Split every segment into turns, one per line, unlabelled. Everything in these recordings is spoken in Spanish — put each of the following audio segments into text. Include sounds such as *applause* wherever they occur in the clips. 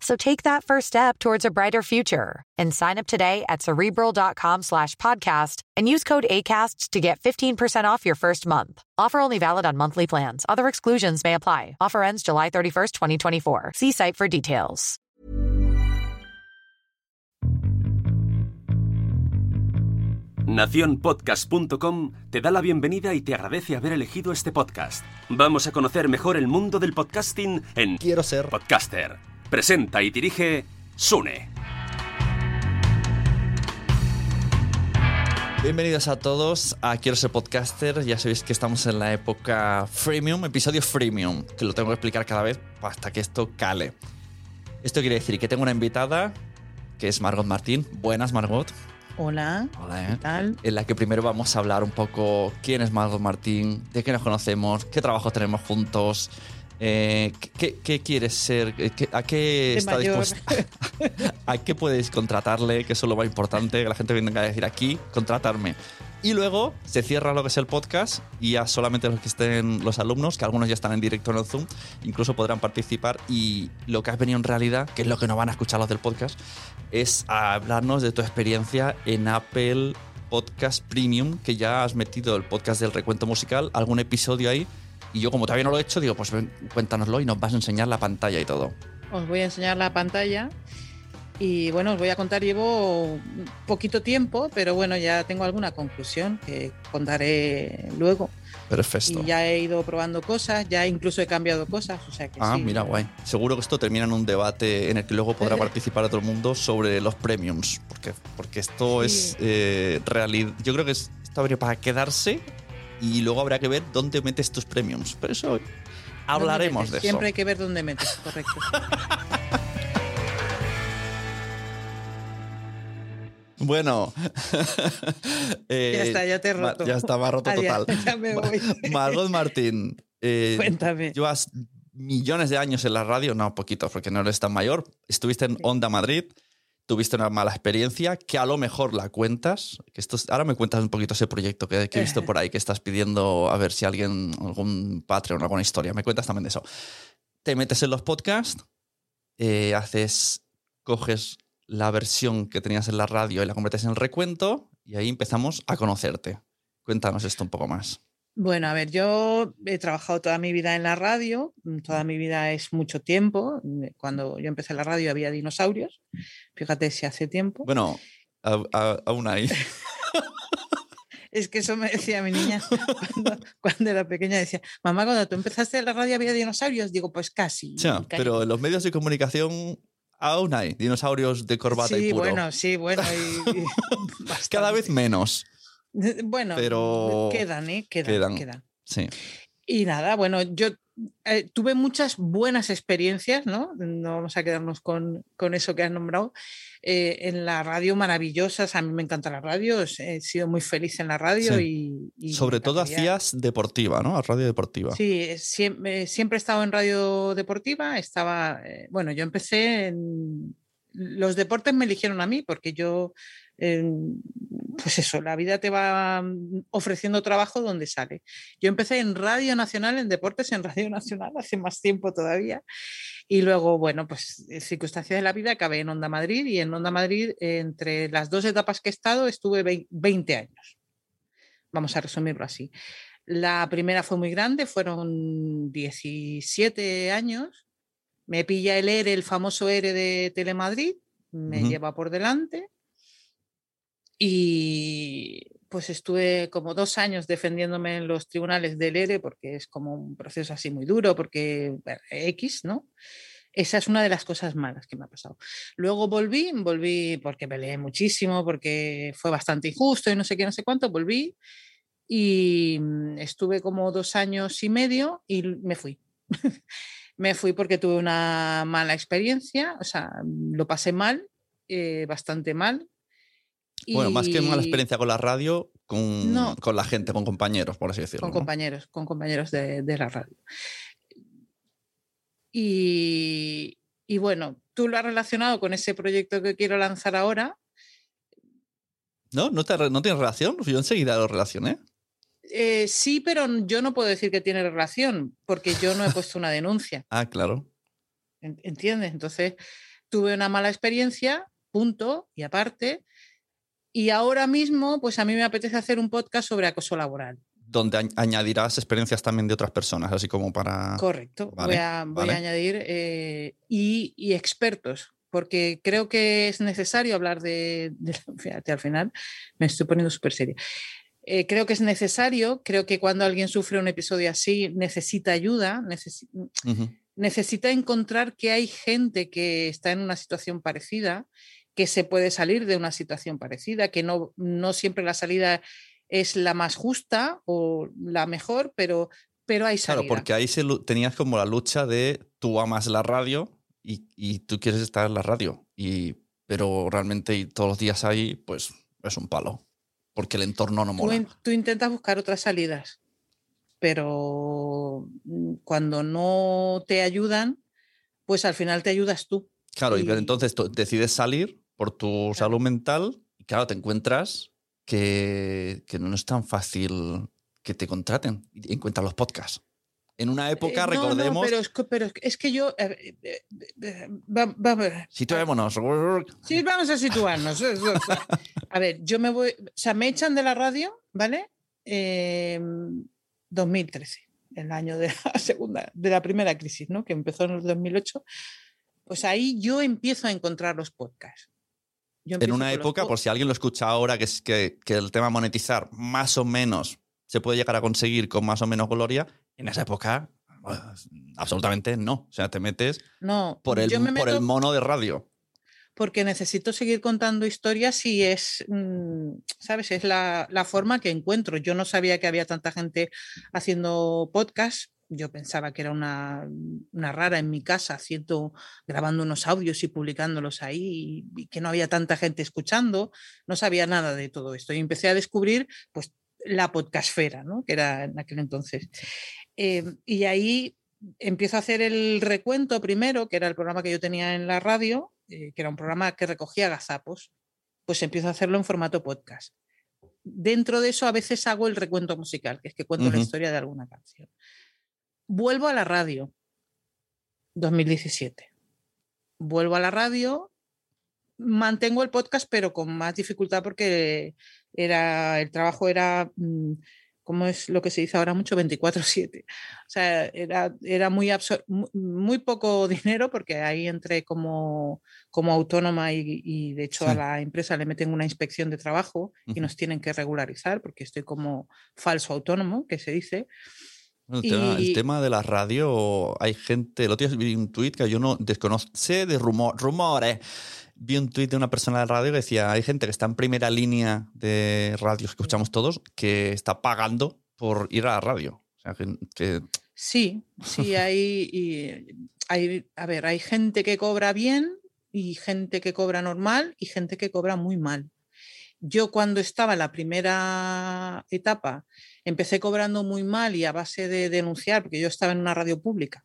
So take that first step towards a brighter future and sign up today at cerebral.com slash podcast and use code ACasts to get 15% off your first month. Offer only valid on monthly plans. Other exclusions may apply. Offer ends July 31st, 2024. See site for details.
Naciónpodcast.com te da la bienvenida y te agradece haber elegido este podcast. Vamos a conocer mejor el mundo del podcasting en
Quiero ser
Podcaster. Presenta y dirige Sune.
Bienvenidos a todos a Quiero ser podcaster. Ya sabéis que estamos en la época freemium, episodio freemium, que lo tengo que explicar cada vez hasta que esto cale. Esto quiere decir que tengo una invitada que es Margot Martín. Buenas, Margot.
Hola.
Hola, ¿eh?
¿Qué tal?
En la que primero vamos a hablar un poco quién es Margot Martín, de qué nos conocemos, qué trabajo tenemos juntos, eh, ¿qué, qué quieres ser? Eh, ¿Qué- ¿A qué
De
está
mayor.
dispuesta? *laughs* ¿A qué podéis contratarle? Que eso es lo más importante, que la gente venga a decir aquí, contratarme. Y luego se cierra lo que es el podcast y ya solamente los que estén los alumnos, que algunos ya están en directo en el Zoom, incluso podrán participar. Y lo que has venido en realidad, que es lo que no van a escuchar los del podcast, es a hablarnos de tu experiencia en Apple Podcast Premium, que ya has metido el podcast del recuento musical, algún episodio ahí. Y yo, como todavía no lo he hecho, digo, pues ven, cuéntanoslo y nos vas a enseñar la pantalla y todo.
Os voy a enseñar la pantalla. Y bueno, os voy a contar, llevo poquito tiempo, pero bueno, ya tengo alguna conclusión que contaré luego.
Perfecto.
Y ya he ido probando cosas, ya incluso he cambiado cosas, o sea que
Ah,
sí.
mira, guay. Seguro que esto termina en un debate en el que luego podrá *laughs* participar todo el mundo sobre los premiums. Porque, porque esto
Sí.
es eh, realidad. Yo creo que es- esto ha venido para quedarse y luego habrá que ver dónde metes tus premiums. Pero eso
¿Dónde
hablaremos de eso.
Siempre hay que ver dónde metes, correcto. *laughs*
Bueno. *laughs* Eh,
Ya está, ya te he roto.
Ya está, roto
Adiós,
total. *laughs*
ya me voy.
Margot Martín. eh,
Cuéntame.
Llevas millones de años en la radio, no, poquitos, porque no eres tan mayor. Estuviste en Onda Madrid, tuviste una mala experiencia, que a lo mejor la cuentas. Que ahora me cuentas un poquito ese proyecto que, que he visto por ahí, que estás pidiendo a ver si alguien, algún Patreon, alguna historia. Me cuentas también de eso. Te metes en los podcasts, eh, haces, coges la versión que tenías en la radio y la conviertes en el recuento, y ahí empezamos a conocerte. Cuéntanos esto un poco más.
Bueno, a ver, yo he trabajado toda mi vida en la radio, mm, toda mi vida es mucho tiempo. mm, Cuando yo empecé la radio había dinosaurios, fíjate si hace tiempo.
Bueno, aún ahí. *laughs*
Es que eso me decía mi niña *laughs* cuando, cuando era pequeña, decía, mamá, cuando tú empezaste la radio había dinosaurios, digo, pues casi.
Ya,
casi".
pero en los medios de comunicación aún hay dinosaurios de corbata
sí,
y puro.
bueno, sí, bueno, y- y *laughs*
Cada vez menos.
Bueno,
pero
quedan, ¿eh? Quedan,
quedan.
quedan.
Sí.
Y nada, bueno, yo eh, tuve muchas buenas experiencias, ¿no? No vamos a quedarnos con, con eso que has nombrado. eh, en la radio maravillosas, a mí me encanta la radio, he sido muy feliz en la radio
Sí.
y, y
Sobre todo hacías deportiva, ¿no? Radio deportiva.
Sí, siempre, siempre he estado en radio deportiva, estaba, eh, bueno, yo empecé en... Los deportes me eligieron a mí porque yo eh, pues eso, la vida te va mm, ofreciendo trabajo donde sale. Yo empecé en Radio Nacional, en Deportes en Radio *laughs* Nacional, hace más tiempo todavía. Y luego, bueno, pues circunstancias de la vida, acabé en Onda Madrid y en Onda Madrid, entre las dos etapas que he estado, estuve 20 años. Vamos a resumirlo así. La primera fue muy grande, fueron 17 años. Me pilla el ERE, el famoso ERE de Telemadrid, me lleva por delante. Y pues estuve como dos años defendiéndome en los tribunales del ERE porque es como un proceso así muy duro, porque X, ¿no? Esa es una de las cosas malas que me ha pasado. Luego volví, volví porque peleé muchísimo, porque fue bastante injusto y no sé qué, no sé cuánto, volví y mm, estuve como dos años y medio y me fui. *laughs* me fui porque tuve una mala experiencia, o sea, lo pasé mal, eh, bastante mal.
Bueno, más que mala experiencia con la radio, con, con, la gente, con compañeros, por así decirlo.
Con compañeros, con compañeros de, de la radio. Y, y, bueno, tú lo has relacionado con ese proyecto que quiero lanzar ahora.
¿No? ¿No, te, no tiene relación? Yo enseguida lo relacioné.
Eh, sí, pero yo no puedo decir que tiene relación, porque yo no he puesto una denuncia. *laughs*
ah, claro.
¿Entiendes? Entonces, tuve una mala experiencia, punto, y aparte. Y ahora mismo, pues a mí me apetece hacer un podcast sobre acoso laboral.
Donde añadirás experiencias también de otras personas, así como para...
Correcto, voy, a, añadir eh, y, expertos, porque creo que es necesario hablar de, fíjate, al final me estoy poniendo súper seria. Eh, creo que es necesario, creo que cuando alguien sufre un episodio así necesita ayuda, necesita encontrar que hay gente que está en una situación parecida, que se puede salir de una situación parecida, que no, no siempre la salida es la más justa o la mejor, pero, pero hay salida.
Claro, porque ahí se, tenías como la lucha de tú amas la radio y, y tú quieres estar en la radio, y, pero realmente todos los días ahí, pues es un palo porque el entorno no mola.
Tú, intentas buscar otras salidas, pero mm, cuando no te ayudan, pues al final te ayudas tú.
Claro, y, entonces decides salir por tu salud mental y claro, te encuentras que, que, no es tan fácil que te contraten y encuentras los podcasts. En una época, eh, recordemos.
pero, es que, pero, es que, yo. Eh,
eh, Situémonos.
Sí, vamos a situarnos. a ver, yo me voy. O sea, me echan de la radio, ¿vale? 2013, el año de la *laughs* segunda, de la primera crisis, ¿no? Que empezó en el 2008. Pues ahí yo empiezo a encontrar los podcasts.
En una época, por si alguien lo escucha ahora, que es que, que el tema monetizar más o menos se puede llegar a conseguir con más o menos gloria, en esa época absolutamente no. O sea, te metes
no,
por, el, por el mono de radio.
Porque necesito seguir contando historias y es, mm, ¿sabes? Es la, la, forma que encuentro. Yo no sabía que había tanta gente haciendo podcast. Yo pensaba que era una, una rara en mi casa, haciendo, grabando unos audios y publicándolos ahí, y, y que no había tanta gente escuchando. No sabía nada de todo esto. Y empecé a descubrir, pues, la podcastfera, ¿no? que era en aquel entonces. Em, y ahí empiezo a hacer el recuento primero, que era el programa que yo tenía en la radio, eh, que era un programa que recogía gazapos, pues empiezo a hacerlo en formato podcast. Dentro de eso a veces hago el recuento musical, que es que cuento la historia de alguna canción. Vuelvo a la radio, 2017. Vuelvo a la radio, mantengo el podcast, pero con más dificultad porque era, el trabajo era, mm, como es lo que se dice ahora mucho, 24/7. O sea, era, era muy, muy poco dinero porque ahí entré como, como autónoma y, de hecho a la empresa le meten una inspección de trabajo y nos tienen que regularizar porque estoy como falso autónomo, que se dice.
El, tema, de la radio, hay gente, lo tienes vi un tweet que yo no desconozco, sé de rumor, rumores vi un tuit de una persona de radio que decía, hay gente que está en primera línea de radios que escuchamos todos que está pagando por ir a la radio. O sea, que,
Sí, sí, *laughs* hay, hay, a ver, hay gente que cobra bien y gente que cobra normal y gente que cobra muy mal. Yo cuando estaba en la primera etapa empecé cobrando muy mal y a base de denunciar, porque yo estaba en una radio pública,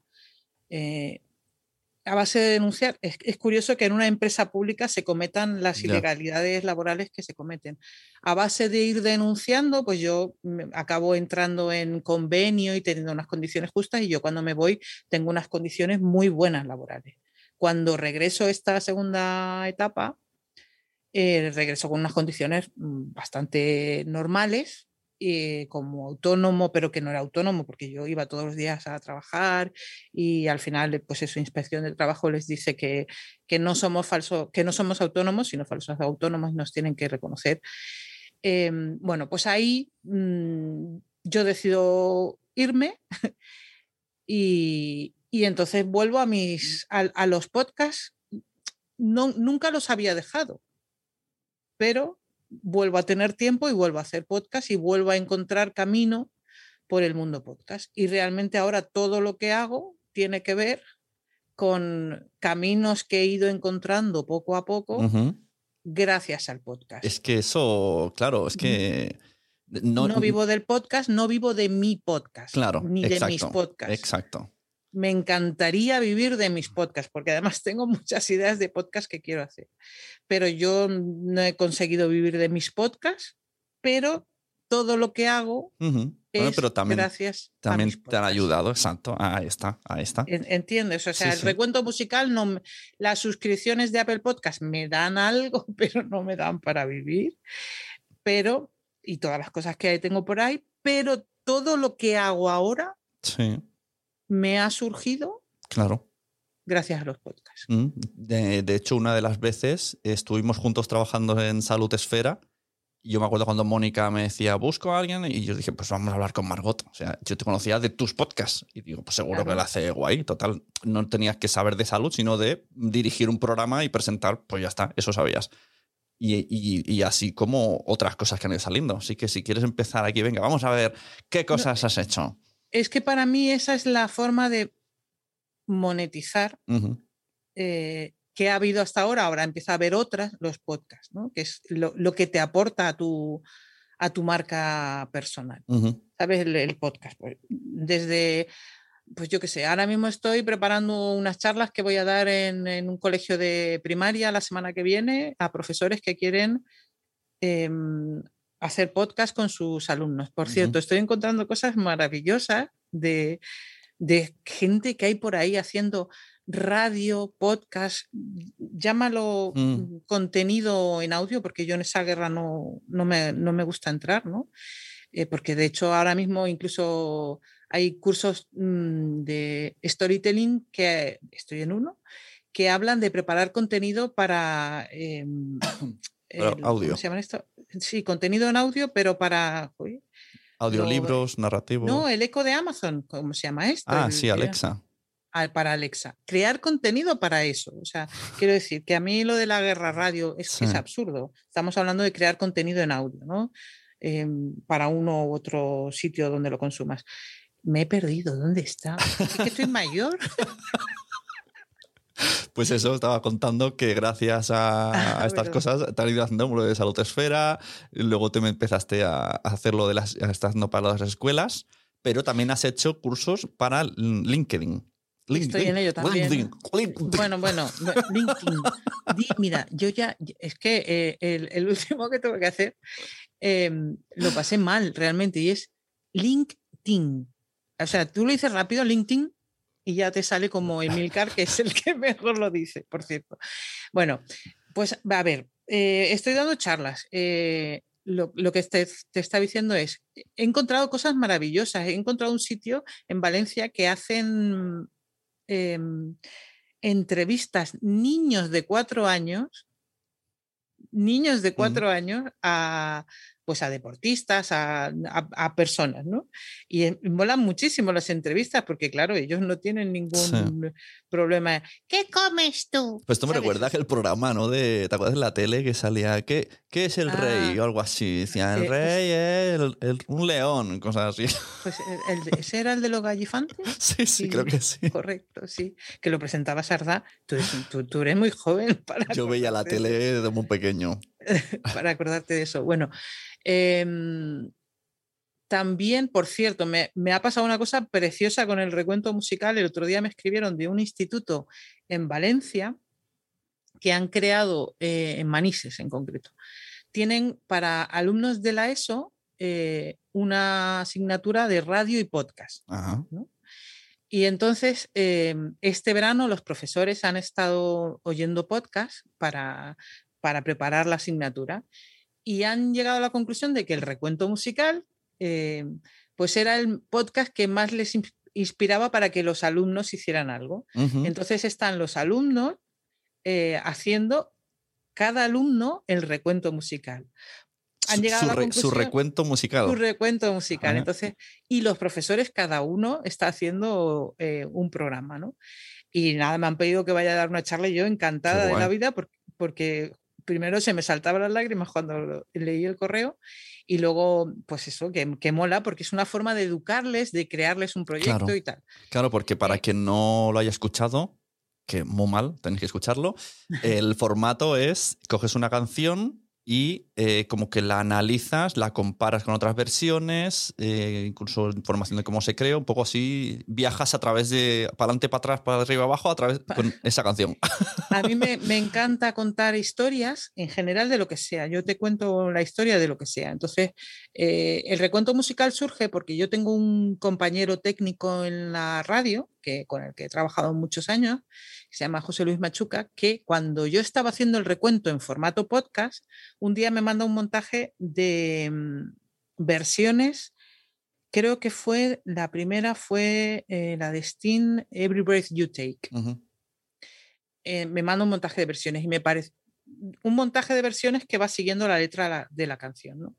eh, a base de denunciar, es, es, curioso que en una empresa pública se cometan las ilegalidades laborales que se cometen. A base de ir denunciando, pues yo acabo entrando en convenio y teniendo unas condiciones justas y yo cuando me voy tengo unas condiciones muy buenas laborales. Cuando regreso a esta segunda etapa, eh, regreso con unas condiciones mm, bastante normales, eh, como autónomo, pero que no era autónomo porque yo iba todos los días a trabajar y al final, pues eso, inspección de trabajo les dice que, que no somos falsos, que no somos autónomos, sino falsos autónomos y nos tienen que reconocer. Em, bueno, pues ahí mm, yo decido irme *laughs* y, y, entonces vuelvo a mis a, a los podcasts. No, nunca los había dejado, pero vuelvo a tener tiempo y vuelvo a hacer podcast y vuelvo a encontrar camino por el mundo podcast. Y realmente ahora todo lo que hago tiene que ver con caminos que he ido encontrando poco a poco gracias al podcast.
Es que eso, claro, es que...
No, no, vivo del podcast, no vivo de mi podcast.
Claro.
Ni de mis podcasts.
Exacto
me encantaría vivir de mis podcasts, porque además *laughs* tengo muchas ideas de podcast que quiero hacer. Pero yo no he conseguido vivir de mis podcasts, pero todo lo que hago es
pero también,
gracias
también te han ayudado, exacto. Ahí está, ahí está.
Entiendes, o sea, el recuento musical, no, las suscripciones de Apple Podcast me dan algo, *laughs* pero no me dan para vivir. Pero, y todas las cosas que tengo por ahí, pero todo lo que hago ahora
sí
me ha surgido
claro.
gracias a los podcasts.
Mm, de, de, hecho, una de las veces estuvimos juntos trabajando en Salud Esfera. Yo me acuerdo cuando Mónica me decía, busco a alguien, y yo dije, pues vamos a hablar con Margot. O sea, yo te conocía de tus podcasts. Y digo, pues seguro claro. que la hace guay. Total, no tenías que saber de salud, sino de dirigir un programa y presentar, pues ya está, eso sabías. Y, y, y, así como otras cosas que han ido saliendo. Así que si quieres empezar aquí, venga, vamos a ver qué cosas no, has hecho
es que para mí esa es la forma de monetizar uh -huh. eh, que ha habido hasta ahora. Ahora empieza a haber otras, los podcasts, ¿no? que es lo, lo, que te aporta a tu, a tu marca personal. Uh -huh. ¿Sabes? El, el, podcast. Pues, desde, pues yo qué sé, ahora mismo estoy preparando unas charlas que voy a dar en, en un colegio de primaria la semana que viene a profesores que quieren eh, hacer podcast con sus alumnos. Por uh -huh. cierto, estoy encontrando cosas maravillosas de, de, gente que hay por ahí haciendo radio, podcast, llámalo mm. contenido en audio, porque yo en esa guerra no, no, me, no me gusta entrar, ¿no? Eh, porque de hecho ahora mismo incluso hay cursos mmm, de storytelling que estoy en uno que hablan de preparar contenido para eh,
el, audio.
¿Cómo se llama esto? Sí, contenido en audio, pero para. Uy,
Audiolibros, narrativos.
No, el eco de Amazon, ¿cómo se llama esto?
Ah,
el,
sí, Alexa.
Para Alexa. Crear contenido para eso. O sea, quiero decir que a mí lo de la guerra radio es, sí. es absurdo. Estamos hablando de crear contenido en audio, ¿no? Eh, para uno u otro sitio donde lo consumas. Me he perdido. ¿Dónde está? ¿Es que estoy mayor? *laughs*
Pues eso, estaba contando que gracias a, *laughs* a estas bueno. cosas te han ido haciendo lo de salud esfera, luego te empezaste a hacerlo de las, no para las escuelas, pero también has hecho cursos para LinkedIn.
LinkedIn. Estoy en ello también. LinkedIn. LinkedIn. Bueno, bueno, LinkedIn. Mira, yo ya, es que eh, el, el, último que tuve que hacer eh, lo pasé mal realmente y es LinkedIn. O sea, tú lo dices rápido, LinkedIn, y ya te sale como Emilcar, que es el que *laughs* mejor lo dice, por cierto. Bueno, pues a ver, eh, estoy dando charlas. Eh, lo, lo, que te, te, está diciendo es, he encontrado cosas maravillosas. He encontrado un sitio en Valencia que hacen eh, entrevistas niños de cuatro años, niños de cuatro años a pues a deportistas, a, a, a personas, ¿no? Y molan muchísimo las entrevistas porque, claro, ellos no tienen ningún sí. problema. ¿Qué comes tú?
Pues esto me recuerda que el programa, ¿no? De, ¿Te acuerdas de la tele que salía, ¿qué, qué es el ah, rey? O algo así. Decía, el eh, rey es el, el, un león, cosas así.
Pues el, ¿ese era el de los gallifantes?
Sí, *laughs* sí, sí, creo que sí.
Correcto, sí. Que lo presentaba Sardá. Tú, tú, tú eres muy joven *laughs* para...
Yo veía la tele desde muy pequeño. *laughs*
para acordarte de eso. Bueno, eh, también, por cierto, me, me, ha pasado una cosa preciosa con el recuento musical. El otro día me escribieron de un instituto en Valencia que han creado, eh, en Manises en concreto, tienen para alumnos de la ESO eh, una asignatura de radio y podcast. ¿no? Y entonces, eh, este verano los profesores han estado oyendo podcast para, para preparar la asignatura y han llegado a la conclusión de que el recuento musical eh, pues era el podcast que más les inspiraba para que los alumnos hicieran algo. Entonces están los alumnos eh, haciendo cada alumno el recuento musical
han llegado su, a la su recuento musical.
Su recuento musical. Entonces, y los profesores, cada uno está haciendo eh, un programa, ¿no? Y nada, me han pedido que vaya a dar una charla y yo encantada de la vida porque, porque primero se me saltaban las lágrimas cuando leí el correo y luego, pues eso, que, que, mola porque es una forma de educarles, de crearles un proyecto y tal.
Claro, porque para eh quien no lo haya escuchado, que muy mal, tenéis que escucharlo, *laughs* el formato es, coges una canción y eh, como que la analizas, la comparas con otras versiones, eh, incluso información de cómo se creó, un poco así, viajas a través de, para adelante, para atrás, para arriba, abajo, a través con esa canción. *laughs*
A mí me, me, encanta contar historias en general de lo que sea. Yo te cuento la historia de lo que sea. Entonces, eh, el recuento musical surge porque yo tengo un compañero técnico en la radio, que, con el que he trabajado muchos años, que se llama José Luis Machuca, que cuando yo estaba haciendo el recuento en formato podcast, un día me manda un montaje de mm, versiones. Creo que fue, la primera fue eh, la de Sting, Every Breath You Take. eh, me manda un montaje de versiones y me parece un montaje de versiones que va siguiendo la letra de la, de la canción. ¿no?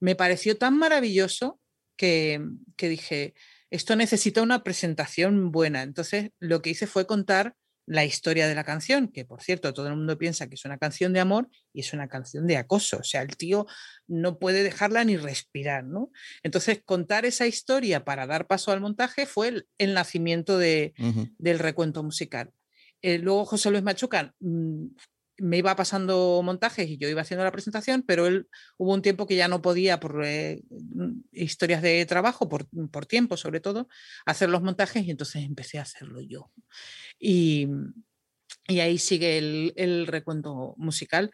Me pareció tan maravilloso que, que dije, esto necesita una presentación buena. Entonces, lo que hice fue contar la historia de la canción, que por cierto todo el mundo piensa que es una canción de amor y es una canción de acoso, o sea, el tío no puede dejarla ni respirar, ¿no? Entonces, contar esa historia para dar paso al montaje fue el, el nacimiento de, uh -huh. del recuento musical. Eh, luego José Luis Machuca mmm, me iba pasando montajes y yo iba haciendo la presentación, pero él hubo un tiempo que ya no podía, por eh, historias de trabajo, por, por, tiempo sobre todo, hacer los montajes y entonces empecé a hacerlo yo. Y, y ahí sigue el, el, recuento musical.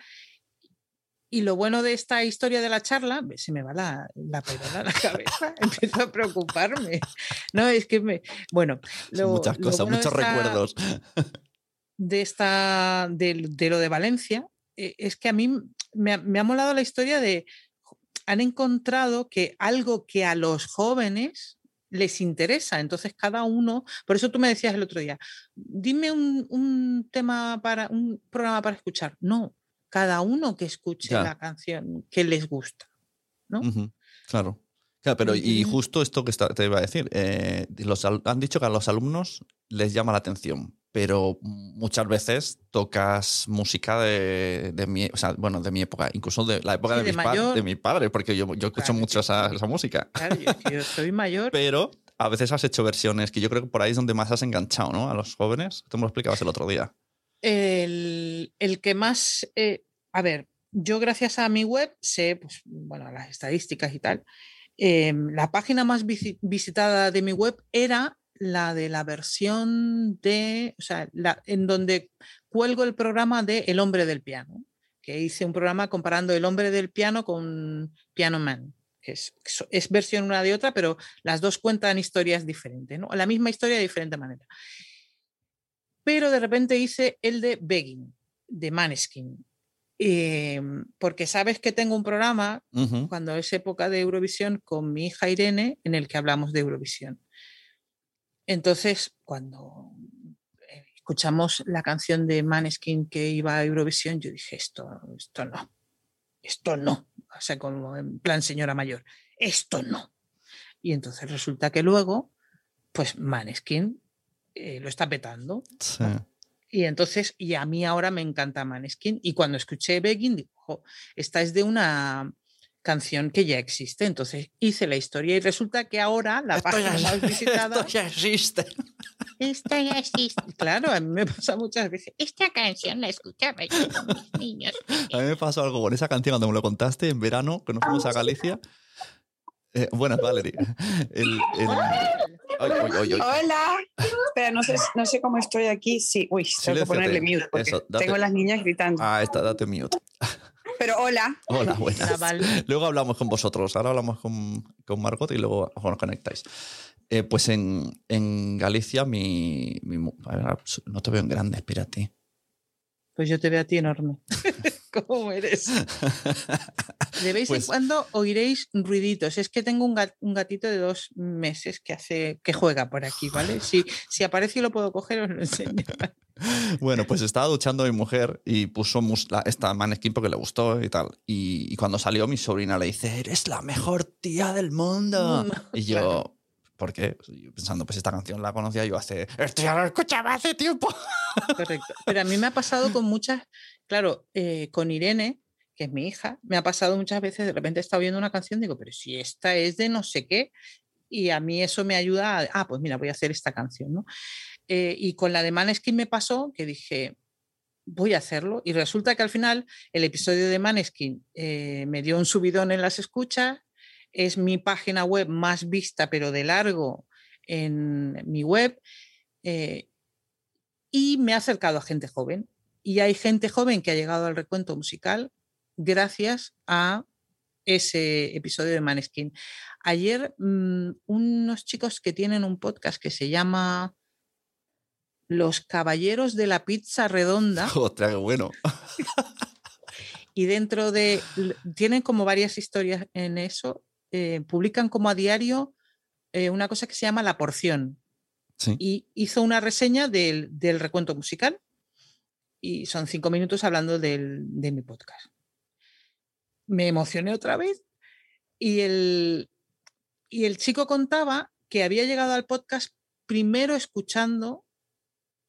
Y lo bueno de esta historia de la charla, se me va la, la a la cabeza, *laughs* empiezo a preocuparme. No, es que me. Bueno,
lo, muchas cosas, bueno muchos esta, recuerdos
de, esta, de, de, lo de Valencia eh, es que a mí me, me, ha molado la historia de, han encontrado que algo que a los jóvenes les interesa, entonces cada uno, por eso tú me decías el otro día, dime un, un tema para, un programa para escuchar, no, cada uno que escuche ya. la canción que les gusta, ¿no?
Uh -huh. Claro. Claro, pero y justo esto que te iba a decir, eh, los, han dicho que a los alumnos les llama la atención, pero muchas veces tocas música de, de mi, o sea, bueno, de mi época, incluso de la época sí, de, de, mis pa de mi padre, porque yo, yo escucho claro, mucho esa, esa, música.
Claro, yo, yo soy mayor. *laughs*
pero a veces has hecho versiones que yo creo que por ahí es donde más has enganchado, ¿no? A los jóvenes. Tú me lo explicabas el otro día.
El, el que más, eh, a ver, yo gracias a mi web sé, pues, bueno, las estadísticas y tal, eh, la página más visitada de mi web era la de la versión de, o sea, la, en donde cuelgo el programa de El hombre del piano, que hice un programa comparando El hombre del piano con Piano Man. Que es, es, versión una de otra, pero las dos cuentan historias diferentes, ¿no? La misma historia de diferente manera. Pero de repente hice el de Begging, de Maneskin, eh, porque sabes que tengo un programa uh -huh. cuando es época de Eurovisión con mi hija Irene en el que hablamos de Eurovisión. Entonces, cuando escuchamos la canción de Maneskin que iba a Eurovisión, yo dije, esto, esto no, esto no, o sea, como en plan señora mayor, esto no. Y entonces resulta que luego, pues Maneskin eh, lo está petando.
Sí.
Y entonces, y a mí ahora me encanta Maneskin. Y cuando escuché Begging, digo, esta es de una canción que ya existe. Entonces hice la historia y resulta que ahora la
esto
página
ya,
más *laughs* visitada.
Esto ya existe.
Esto ya existe. Claro, a mí me pasa muchas veces. Esta canción la escuchaba yo con mis niños.
A mí me pasó algo con esa canción cuando me lo contaste en verano, que nos fuimos a Galicia. Eh, buenas, Valerie. El- el- Ay, ay, ay, ay.
Hola. Espera, no sé, no sé cómo estoy aquí. Sí, uy, tengo que ponerle mute porque
Eso, date-
tengo las niñas gritando.
Ah, está, date mute.
Pero hola.
Hola, buenas.
Hola.
Luego hablamos con vosotros. Ahora hablamos con, con Margot y luego os conectáis. Eh, pues en, en Galicia, mi, mi mu- a ver, no te veo en grande, espérate.
Pues yo te veo a ti enorme. *laughs* ¿Cómo eres? *laughs* De vez
Pues-
en cuando oiréis ruiditos. Es que tengo un, gat- un gatito de dos meses que hace que juega por aquí, ¿vale? Si, si aparece y lo puedo coger, os lo enseño. *laughs*
Bueno, pues estaba duchando mi mujer y puso la- esta Maneskin porque le gustó y tal. Y, y cuando salió mi sobrina le dice, eres la mejor tía del mundo.
Mundo,
y yo,
claro.
¿por qué? Pensando, pues esta canción la conocía yo hace, esto ya lo escuchaba hace tiempo.
Correcto. Pero a mí me ha pasado con muchas, claro, eh, con Irene, que es mi hija, me ha pasado muchas veces, de repente está oyendo una canción, digo, pero si esta es de no sé qué, y a mí eso me ayuda a, ah, pues mira, voy a hacer esta canción, ¿no? Eh, y con la de Maneskin me pasó que dije, voy a hacerlo, y resulta que al final el episodio de Maneskin eh, me dio un subidón en las escuchas, es mi página web más vista, pero de largo en mi web. y me ha acercado a gente joven. Y hay gente joven que ha llegado al recuento musical gracias a ese episodio de Maneskin. Ayer mm, unos chicos que tienen un podcast que se llama Los Caballeros de la Pizza Redonda *laughs*
Otra, qué bueno.
y dentro de, tienen como varias historias en eso, eh, publican como a diario eh, una cosa que se llama La Porción
Sí.
y hizo una reseña del, del recuento musical y son cinco minutos hablando del- de mi podcast. Me emocioné otra vez y el, y el chico contaba que había llegado al podcast primero escuchando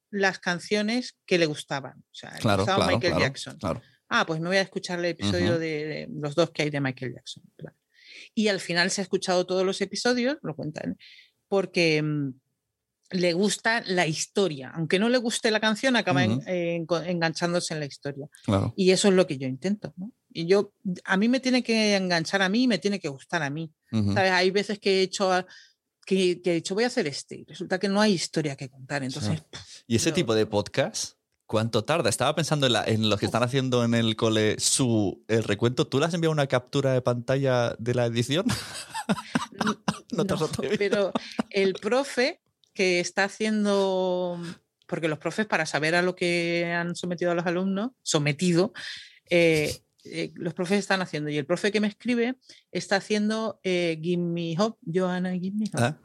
las canciones que le gustaban. O sea, le
Claro,
gustaba
claro,
Michael
claro,
Jackson. Ah, pues me voy a escuchar el episodio de, de los dos que hay de Michael Jackson. Y al final se ha escuchado todos los episodios, lo cuentan, porque mm, le gusta la historia. Aunque no le guste la canción, acaba en- enco- enganchándose en la historia.
Claro.
Y eso es lo que yo intento. ¿no? Y yo, a mí me tiene que enganchar a mí y me tiene que gustar a mí. ¿Sabes? Hay veces que he hecho... a- Que, que he dicho, voy a hacer este, y resulta que no hay historia que contar. Entonces,
Y ese
Pero-
tipo de podcast, ¿cuánto tarda? Estaba pensando en, la- en los que están haciendo en el cole su el recuento. ¿Tú le has enviado una captura de pantalla de la edición? *laughs* No te has
No, pero el profe que está haciendo, porque los profes para saber a lo que han sometido a los alumnos, sometido, eh, eh, los profes están haciendo. Y el profe que me escribe está haciendo eh, Give Me Hope, Johanna, Give Me Hope.
Ah,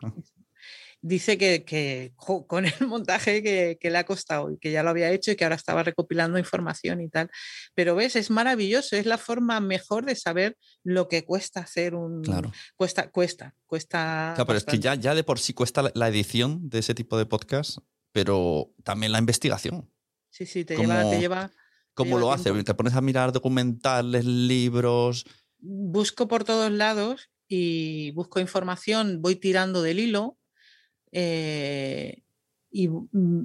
Dice que, que, jo, con el montaje que, que le ha costado y que ya lo había hecho y que ahora estaba recopilando información y tal. Pero ves, es maravilloso, es la forma mejor de saber lo que cuesta hacer un...
Claro.
Cuesta, cuesta, cuesta.
Claro, pero es que ya, ya de por sí cuesta la- edición de ese tipo de podcast, pero también la investigación.
Sí, sí, te lleva, te lleva.
¿Cómo
lleva
lo hace?
tiempo.
Te pones a mirar documentales, libros.
Busco por todos lados y busco información, voy tirando del hilo eh, y mm,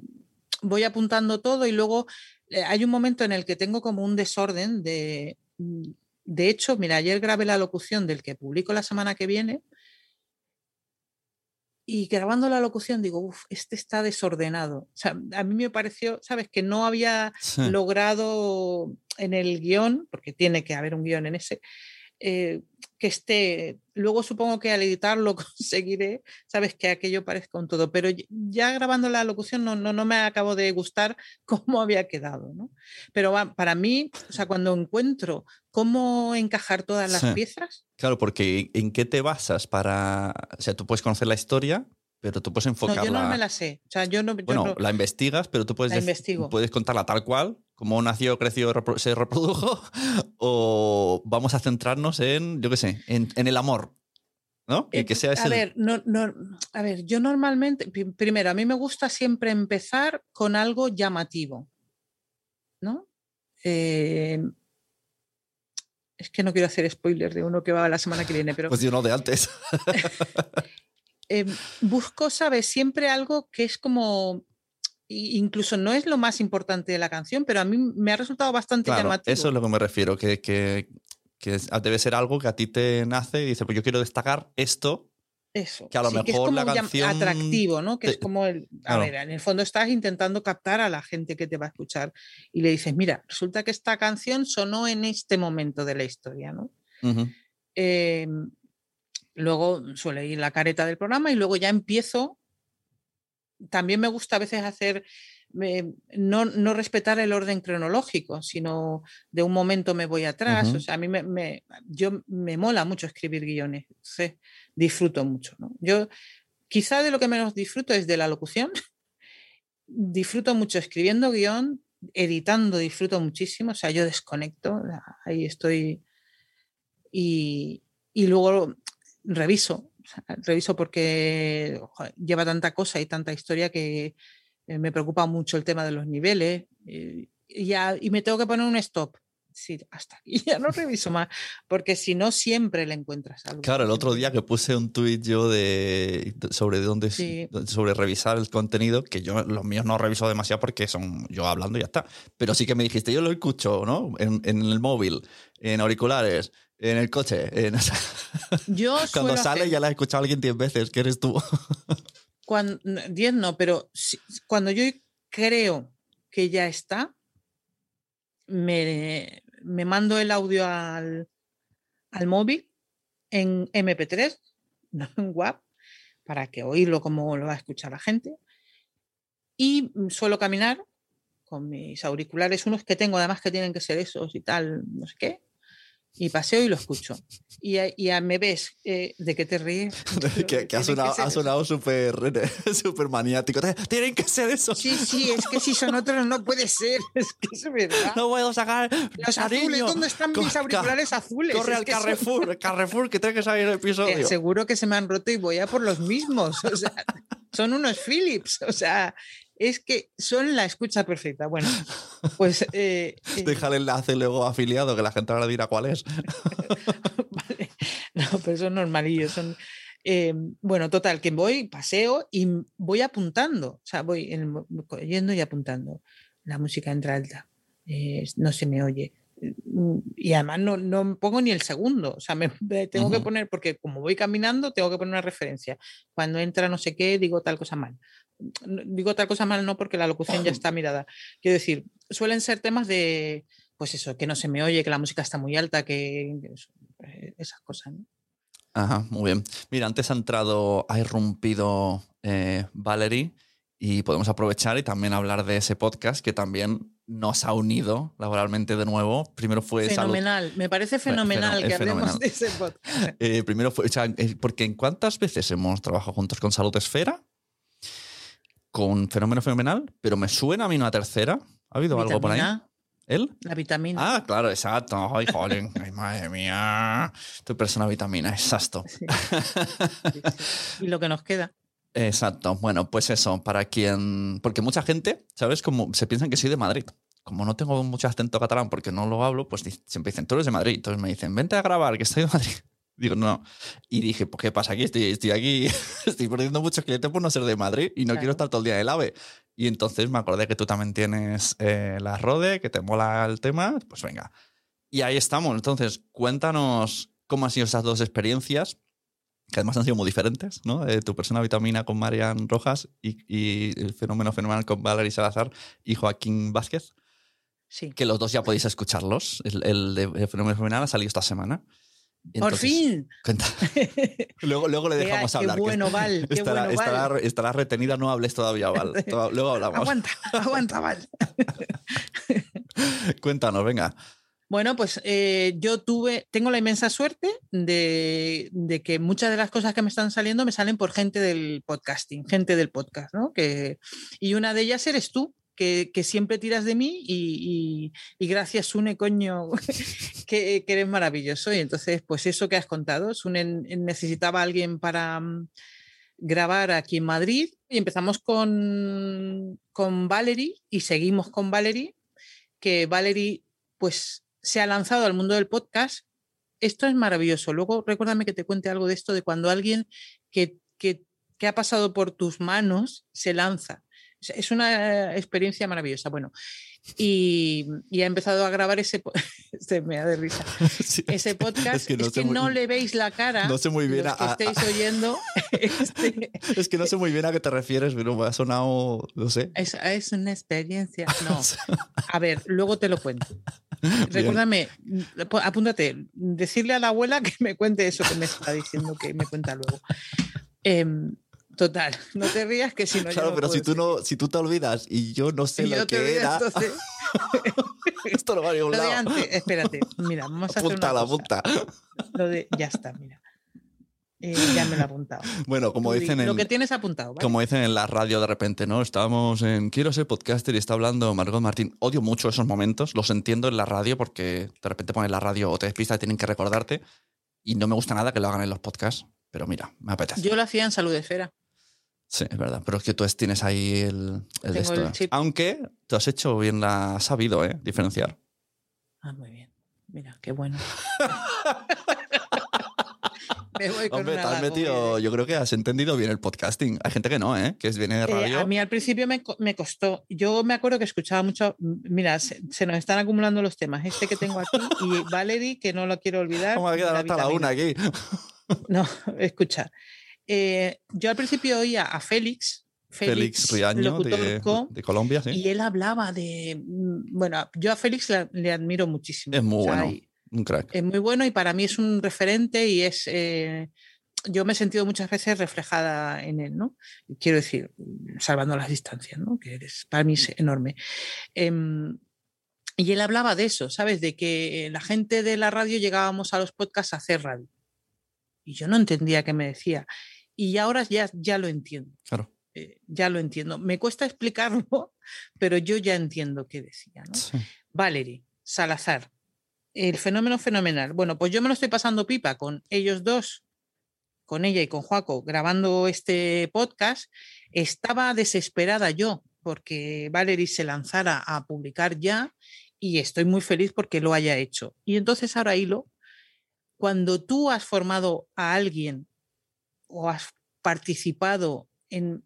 voy apuntando todo y luego eh, hay un momento en el que tengo como un desorden de... mm, De hecho, mira, ayer grabé la locución del que publico la semana que viene y grabando la locución digo, uff, este está desordenado. O sea, a mí me pareció, ¿sabes? Que no había
Sí.
logrado en el guion, porque tiene que haber un guion en ese, eh, que esté, luego supongo que al editarlo *laughs* conseguiré, sabes, que aquello parezca un todo, pero ya grabando la locución no, no, no me acabo de gustar *laughs* cómo había quedado, ¿no? Pero va, para mí, o sea, cuando encuentro cómo encajar todas las
Sí.
piezas,
Claro, porque ¿en qué te basas para...? O sea, tú puedes conocer la historia, pero tú puedes
no,
enfocarla...
yo no me la sé, o sea, yo no... yo
Bueno,
no-
la investigas, pero tú puedes,
La
puedes contarla tal cual, como nació, creció, repro- se reprodujo, *laughs* o vamos a centrarnos en, yo qué sé, en, en el amor, ¿no? Y que sea
a ver, no, no, a ver, yo normalmente, pri- primero, a mí me gusta siempre empezar con algo llamativo, ¿no? Eh, es que no quiero hacer spoiler de uno que va la semana que viene, pero
Pues yo no de antes. *laughs*
eh, busco, ¿sabes? Siempre algo que es como, i- incluso no es lo más importante de la canción, pero a mí me ha resultado bastante
Claro,
llamativo.
eso es lo que me refiero, que, que, que debe ser algo que a ti te nace y dice, pues yo quiero destacar esto.
Eso.
Que a lo mejor la canción.
Atractivo, ¿no? Que es como el. A ver, en el fondo estás intentando captar a la gente que te va a escuchar y le dices, mira, resulta que esta canción sonó en este momento de la historia, ¿no? Em, luego suele ir la careta del programa y luego ya empiezo. También me gusta a veces hacer no, no, respetar el orden cronológico, sino de un momento me voy atrás. O sea, a mí me, yo, me mola mucho escribir guiones, disfruto mucho. Yo quizá de lo que menos disfruto es de la locución. disfruto mucho escribiendo guion, editando disfruto muchísimo, o sea, yo desconecto, ahí estoy y, y luego reviso, reviso porque lleva tanta cosa y tanta historia que eh, me preocupa mucho el tema de los niveles eh, y, ya, y me tengo que poner un stop. Sí, hasta aquí *laughs* ya no reviso más, porque si no siempre le encuentras algo.
Claro, el otro día que puse un tuit yo de sobre dónde sobre revisar el contenido, que yo los míos no reviso demasiado porque son yo hablando y ya está. Pero sí que me dijiste, yo lo escucho, ¿no? En, en el móvil, en auriculares, en el coche. En... *laughs*
Yo
Cuando sale ya la has escuchado alguien 10 veces, que eres tú. *laughs*
Cuando, 10 no, pero cuando yo creo que ya está, me, me mando el audio al, al, móvil en MP3, *laughs* no en WAP, para que oírlo como lo va a escuchar la gente. Y suelo caminar con mis auriculares, unos que tengo además que tienen que ser esos y tal, no sé qué, y paseo y lo escucho. Y, y me ves
eh,
de qué te ríes. *laughs*
que, ha sonado, súper *laughs* super maniático. Tienen que ser eso.
Sí, sí, es que si son otros no puede ser. *laughs* Es que es verdad.
No puedo sacar.
Los azules, ¿dónde están mis auriculares azules?
Corre al Carrefour, Carrefour, que tiene que salir el episodio.
seguro que se me han roto y voy a por los mismos. O sea, son unos Philips. O sea, es que son la escucha perfecta. Bueno, *laughs* pues... Eh,
eh Deja el enlace luego afiliado, que la gente ahora dirá cuál es. *laughs*
vale. No, pero son normalillos. Son, eh, bueno, total, que voy, paseo y voy apuntando. O sea, voy yendo y apuntando. La música entra alta. Eh, no se me oye. Y además no, no, pongo ni el segundo, o sea, me, tengo que poner, porque como voy caminando, tengo que poner una referencia. Cuando entra no sé qué, digo tal cosa mal digo tal cosa mal no porque la locución ya está mirada. Quiero decir, suelen ser temas de, pues eso, que no se me oye, que la música está muy alta, que, eh, esas cosas. ¿no?
Ajá, muy bien. Mira, antes ha entrado, ha irrumpido eh, Valerie y podemos aprovechar y también hablar de ese podcast que también nos ha unido laboralmente de nuevo. Primero fue
fenomenal, me parece fenomenal que hablemos de ese podcast.
Eh, primero fue, porque ¿en cuántas veces hemos trabajado juntos con Salud Esfera? Con Fenómeno Fenomenal, pero me suena a mí una tercera. ¿Ha habido algo por ahí? ¿Él?
La vitamina.
Ah, claro, exacto. Ay, joder, ay, madre mía. Tu persona vitamina, exacto.
Y lo que nos queda.
Exacto. Bueno, pues eso, para quien. Porque mucha gente, ¿sabes? Como se piensan que soy de Madrid. Como no tengo mucho acento catalán porque no lo hablo, pues siempre dicen, tú eres de Madrid. Entonces me dicen, vente a grabar, que estoy de Madrid. Digo, no. Y dije, pues, ¿qué pasa aquí? Estoy, estoy aquí, *laughs* estoy perdiendo muchos clientes por no ser de Madrid y no quiero estar todo el día en el AVE. Y entonces me acordé que tú también tienes eh, la Rode, que te mola el tema. Pues venga. Y ahí estamos. Entonces, cuéntanos cómo han sido esas dos experiencias, que además han sido muy diferentes, ¿no? Eh, tu persona vitamina con Marian Rojas y, el fenómeno fenomenal con Valerie Salazar y Joaquín Vázquez.
Sí.
Que los dos ya podéis escucharlos. El, el, el fenómeno fenomenal ha salido esta semana.
¡Por fin! *laughs*
luego, luego le dejamos hablar.
Qué bueno, Val. Qué
estará,
bueno,
Val. Estará, retenida, no hables todavía, Val. *laughs* Luego hablamos.
aguanta, aguanta, Val. *laughs*
Cuéntanos, venga.
Bueno, pues eh, yo tuve, tengo la inmensa suerte de, de, que muchas de las cosas que me están saliendo me salen por gente del podcasting, gente del podcast, ¿no? Que, y una de ellas eres tú, que, siempre tiras de mí y, gracias, Sune, coño, *laughs* que, eres maravilloso. Y entonces, pues eso que has contado, Sune necesitaba a alguien para mm, grabar aquí en Madrid y empezamos con, con Valerie y seguimos con Valerie, que Valerie pues se ha lanzado al mundo del podcast. Esto es maravilloso. Luego recuérdame que te cuente algo de esto, de cuando alguien que, que, que ha pasado por tus manos se lanza Es una experiencia maravillosa. Bueno, y, y ha empezado a grabar ese, *laughs* se me da de risa, *laughs*
Sí.
ese podcast.
Es que no
es
sé
que
muy-
no le veis la cara.
no sé muy bien
los que
a- a-
estéis *laughs* oyendo. este,
Es que no sé muy bien a qué te refieres, pero me ha sonado, no sé.
es, es una experiencia. No. A ver, luego te lo cuento. Recuérdame, po- apúntate, decirle a la abuela que me cuente eso que me está diciendo que me cuenta luego. Em, total, no te rías que si no. yo
Claro,
no
pero si tú, no, si tú te olvidas y yo no sé.
Si
lo
yo te
que
olvidas,
era,
entonces, *laughs*
esto no va a ningún
lo de
lado.
antes, espérate, mira, vamos a hacer
Apunta, la
cosa.
apunta.
Lo de, ya está, mira. Eh, ya me lo he apuntado.
Bueno, como
Tú
dicen
Lo
en,
que tienes apuntado, ¿vale?
como dicen en la radio de repente, ¿no? Estábamos en Quiero ser podcaster y está hablando Margot Martín. Odio mucho esos momentos, los entiendo en la radio porque de repente pones la radio o te despistas y tienen que recordarte. Y no me gusta nada que lo hagan en los podcasts. Pero mira, me apetece.
Yo lo hacía en Salud Esfera.
Sí, es verdad. Pero es que tú es- tienes ahí el, el esto.
el chip.
Aunque tú has hecho bien la has sabido, ¿eh? Diferenciar.
Ah, muy bien. Mira, qué bueno. *laughs* Me voy con
Hombre, te metido, yo creo que has entendido bien el podcasting. Hay gente que no, ¿eh? Que es- viene de
Eh,
radio.
a mí al principio me, me costó. Yo me acuerdo que escuchaba mucho. Mira, se, se nos están acumulando los temas. Este que tengo aquí y Valerie, que no lo quiero olvidar. *laughs*
¿Cómo va a quedar hasta la una aquí?
No, *laughs* escucha. Eh, yo al principio oía a Félix.
Félix Riaño
locutor
de,
co,
de Colombia, sí.
Y él hablaba de. mm, Bueno, yo a Félix le, le admiro muchísimo.
Es muy
O sea,
bueno. Un crack.
es muy bueno y para mí es un referente y es. eh, yo me he sentido muchas veces reflejada en él, ¿no? Quiero decir, salvando las distancias, ¿no? Que eres, para mí es enorme. Em, y él hablaba de eso, ¿sabes? De que la gente de la radio llegábamos a los podcasts a hacer radio. Y yo no entendía qué me decía. Y ahora ya, ya lo entiendo.
Claro.
eh, ya lo entiendo. Me cuesta explicarlo, *laughs* pero yo ya entiendo qué decía, ¿no?
Sí.
Valerie, Salazar, el fenómeno fenomenal. Bueno, pues yo me lo estoy pasando pipa con ellos dos, con ella y con Joaco, grabando este podcast. Estaba desesperada yo porque Valerie se lanzara a publicar ya y estoy muy feliz porque lo haya hecho. Y entonces ahora hilo, cuando tú has formado a alguien o has participado en,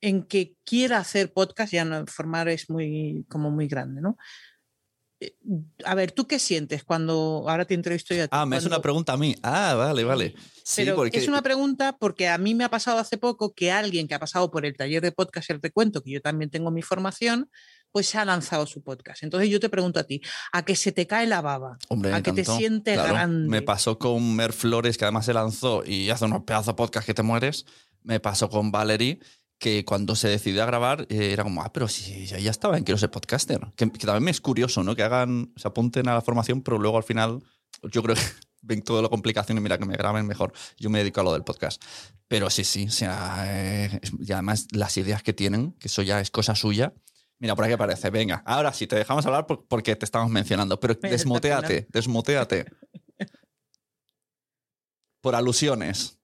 en que quiera hacer podcast, ya no formar es muy como muy grande, ¿no? Eh, A ver, ¿tú qué sientes cuando ahora te entrevisto yo a ti?
Ah, me es una
cuando-
pregunta a mí. Ah, vale, vale. Sí,
pero
porque
es una pregunta porque a mí me ha pasado hace poco que alguien que ha pasado por el taller de podcast El Recuento, que yo también tengo mi formación, pues se ha lanzado su podcast. Entonces yo te pregunto a ti, ¿a que se te cae la baba?
Hombre,
a que te sientes
Claro,
grande.
Me pasó con Mer Flores, que además se lanzó y hace unos pedazos de podcast que te mueres. Me pasó con Valerie, que cuando se decidió a grabar eh, era como, ah, pero si ya estaba en Quiero ser podcaster. Que, que también me es curioso, ¿no? Que hagan, se apunten a la formación, pero luego al final yo creo que *laughs* ven toda la complicación y mira que me graben mejor. Yo me dedico a lo del podcast. Pero sí, sí, o sea, eh, y además las ideas que tienen, que eso ya es cosa suya. Mira, por aquí aparece. Venga, ahora sí, te dejamos hablar por- porque te estamos mencionando. Pero
está
desmuteate, desmuteate. Por alusiones.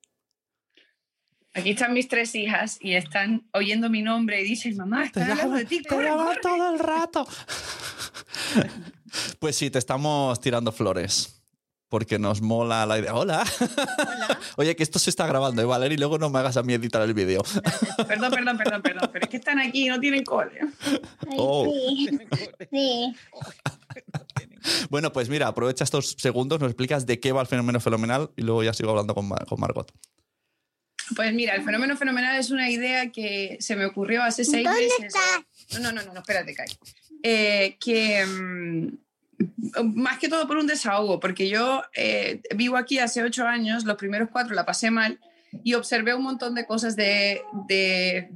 Aquí están mis tres hijas y están oyendo mi nombre y dicen, mamá, están hablando de ti, corre, corre".
todo el rato. *laughs* pues sí, te estamos tirando flores. Porque nos mola la idea. Hola. *laughs* Oye, que esto se está grabando, ¿eh, Valeria? Y luego no me hagas a mí editar el vídeo. *laughs*
Perdón, perdón, perdón, perdón, pero es que están aquí y no tienen cole.
Oh. *laughs*
Sí.
Bueno, pues mira, aprovecha estos segundos, nos explicas de qué va el fenómeno fenomenal y luego ya sigo hablando con, con Margot.
Pues mira, el fenómeno fenomenal es una idea que se me ocurrió hace seis
¿Dónde
meses.
está?
No, no, no, no, espérate, Kai. Eh, que mm, más que todo por un desahogo, porque yo eh, vivo aquí hace ocho años, los primeros cuatro la pasé mal y observé un montón de cosas de, de,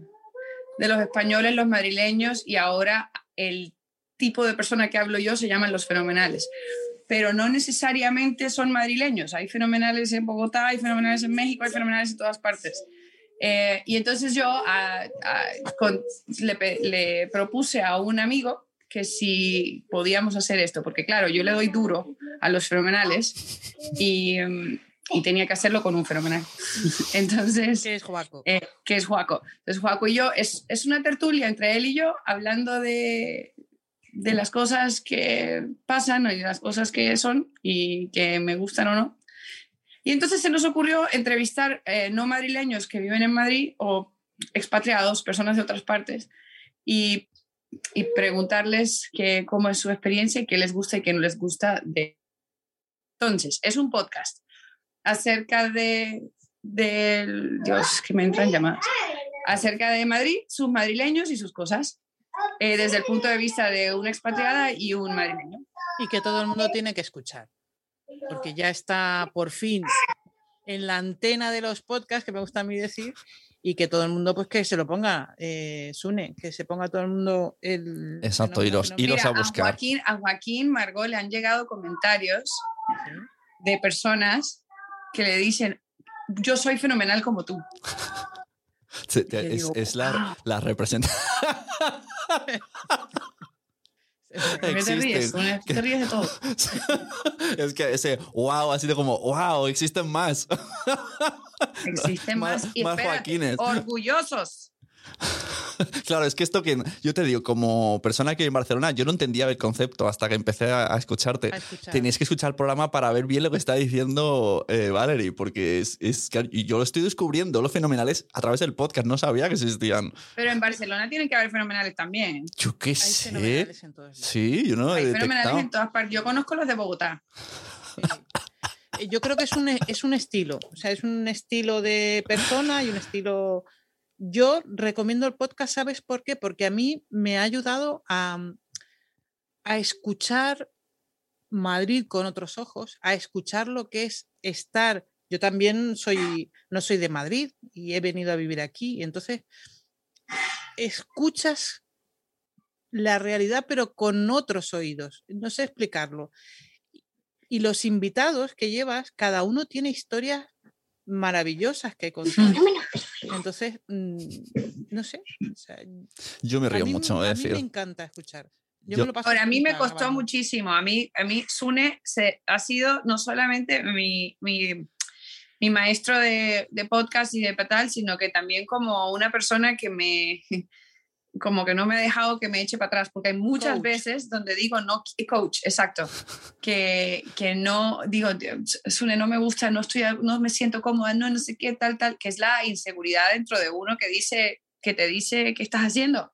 los españoles, los madrileños y ahora el tipo de persona que hablo yo se llaman los fenomenales. Pero no necesariamente son madrileños. Hay fenomenales en Bogotá, hay fenomenales en México, hay fenomenales en todas partes. Eh, y entonces yo le propuse a un amigo que si podíamos hacer esto, porque claro, yo le doy duro a los fenomenales y, y tenía que hacerlo con un fenomenal. *laughs* Entonces,
¿Qué es Joaco?
eh, que es Juaco. Entonces, Juaco y yo, es, es una tertulia entre él y yo, hablando de, de las cosas que pasan y de las cosas que son y que me gustan o no. Y entonces se nos ocurrió entrevistar eh, no madrileños que viven en Madrid o expatriados, personas de otras partes, y, y preguntarles que, cómo es su experiencia y qué les gusta y qué no les gusta de... Entonces, es un podcast acerca de, del... Dios, que me entran llamadas. Acerca de Madrid, sus madrileños y sus cosas, eh, desde el punto de vista de una expatriada y un madrileño.
Y que todo el mundo tiene que escuchar. Porque ya está por fin en la antena de los podcasts, que me gusta a mí decir, y que todo el mundo, pues que se lo ponga, eh, Sune, que se ponga todo el mundo el.
Exacto,
fenómeno.
iros a buscar.
Joaquín, a Joaquín Margot le han llegado comentarios de personas que le dicen, yo soy fenomenal como tú.
Sí, es,
digo,
es la, la representación. *laughs* *laughs*
¿Por qué te ríes? Te ríes de todo. *laughs*
es que ese wow ha sido como wow, existen más.
Existen *laughs* más,
Más-
y
más Joaquines.
orgullosos. *laughs*
claro, es que esto que yo te digo, como persona que vive en Barcelona, yo no entendía el concepto hasta que empecé a, a escucharte.
A escuchar.
Tenías que escuchar el programa para ver bien lo que está diciendo eh, Valerie, porque es, es que yo lo estoy descubriendo, los fenomenales, a través del podcast. No sabía que existían.
Pero en Barcelona tienen que haber fenomenales también.
Yo qué
Hay
sé.
fenomenales en todos lados.
Sí, yo no
Hay
he
fenomenales en todas partes. Yo conozco los de Bogotá. *laughs*
Yo creo que es un, es un estilo, o sea, es un estilo de persona y un estilo... Yo recomiendo el podcast, ¿sabes por qué? Porque a mí me ha ayudado a, a escuchar Madrid con otros ojos, a escuchar lo que es estar. Yo también soy, no soy de Madrid y he venido a vivir aquí, y entonces escuchas la realidad, pero con otros oídos. No sé explicarlo. Y los invitados que llevas, cada uno tiene historias maravillosas que contar. Entonces, mm, no sé. o sea,
Yo me
a
río
mí,
mucho,
a mí
decir.
me encanta escuchar. Yo,
Yo-
me lo paso
Ahora, a mí me costó
grabando.
muchísimo. A mí, a mí Sune se, ha sido no solamente mi, mi, mi maestro de, de podcast y de tal, sino que también como una persona que me, como que no me ha dejado que me eche para atrás, porque hay muchas
Coach.
veces donde digo, no, coach, exacto, *laughs* que, que no, digo, Sune, no me gusta, no, estoy, no me siento cómoda, no, no sé qué, tal, tal, que es la inseguridad dentro de uno que dice, que te dice, ¿qué estás haciendo?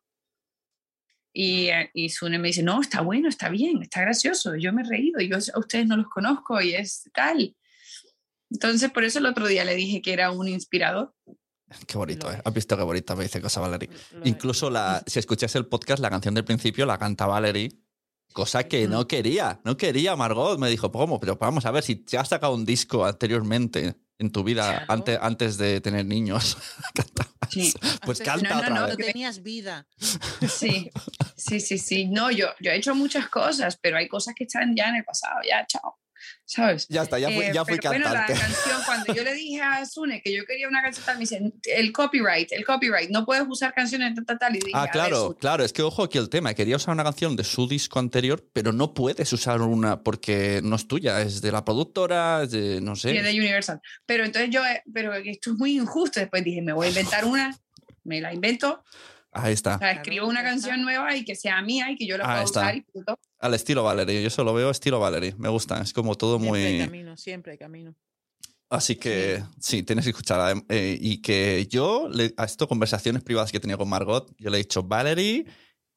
Y, eh, y Sune me dice, no, está bueno, está bien, está gracioso, yo me he reído, yo a ustedes no los conozco y es tal. Entonces, por eso el otro día le dije que era un inspirador. *laughs*
Qué bonito, ¿eh? ¿Has visto qué bonita me dice cosa Valerie?
Lo es.
Incluso la, *laughs* si escuchas el podcast, la canción del principio la canta Valerie, cosa que no quería, no quería Margot. Me dijo, ¿cómo? Pero vamos a ver, si te has sacado un disco anteriormente en tu vida
Claro.
antes, antes de tener niños. *laughs*
Sí.
pues canta
No, no,
otra
no,
vez.
Cuando tenías vida.
Sí, sí, sí, sí. No, yo, yo he hecho muchas cosas, pero hay cosas que están ya en el pasado, ya, chao. ¿Sabes?
Ya está, ya fui,
Eh,
ya fui
pero bueno, la
cantante.
canción, cuando yo le dije a Sune que yo quería una canción tal, me dice, el copyright, el copyright, no puedes usar canciones tal, tal, tal. Y dije,
Ah, claro, claro, es que ojo aquí el tema. Quería usar una canción de su disco anterior, pero no puedes usar una porque no es tuya, es de la productora, es de, no sé.
y es de Universal. Pero entonces yo, eh, pero esto es muy injusto. Después dije, me voy a inventar una, me la invento,
Ahí está,
o sea,
Claro,
escribo una canción nueva y que sea mía y que yo la pueda usar y punto.
Al estilo Valerie. Yo solo veo estilo Valerie, me gusta, es como todo
Siempre hay
muy...
camino, siempre hay camino.
Así que sí, tienes que escuchar. eh, y que yo, le- a esto, conversaciones privadas que he tenido con Margot, yo le he dicho, Valerie,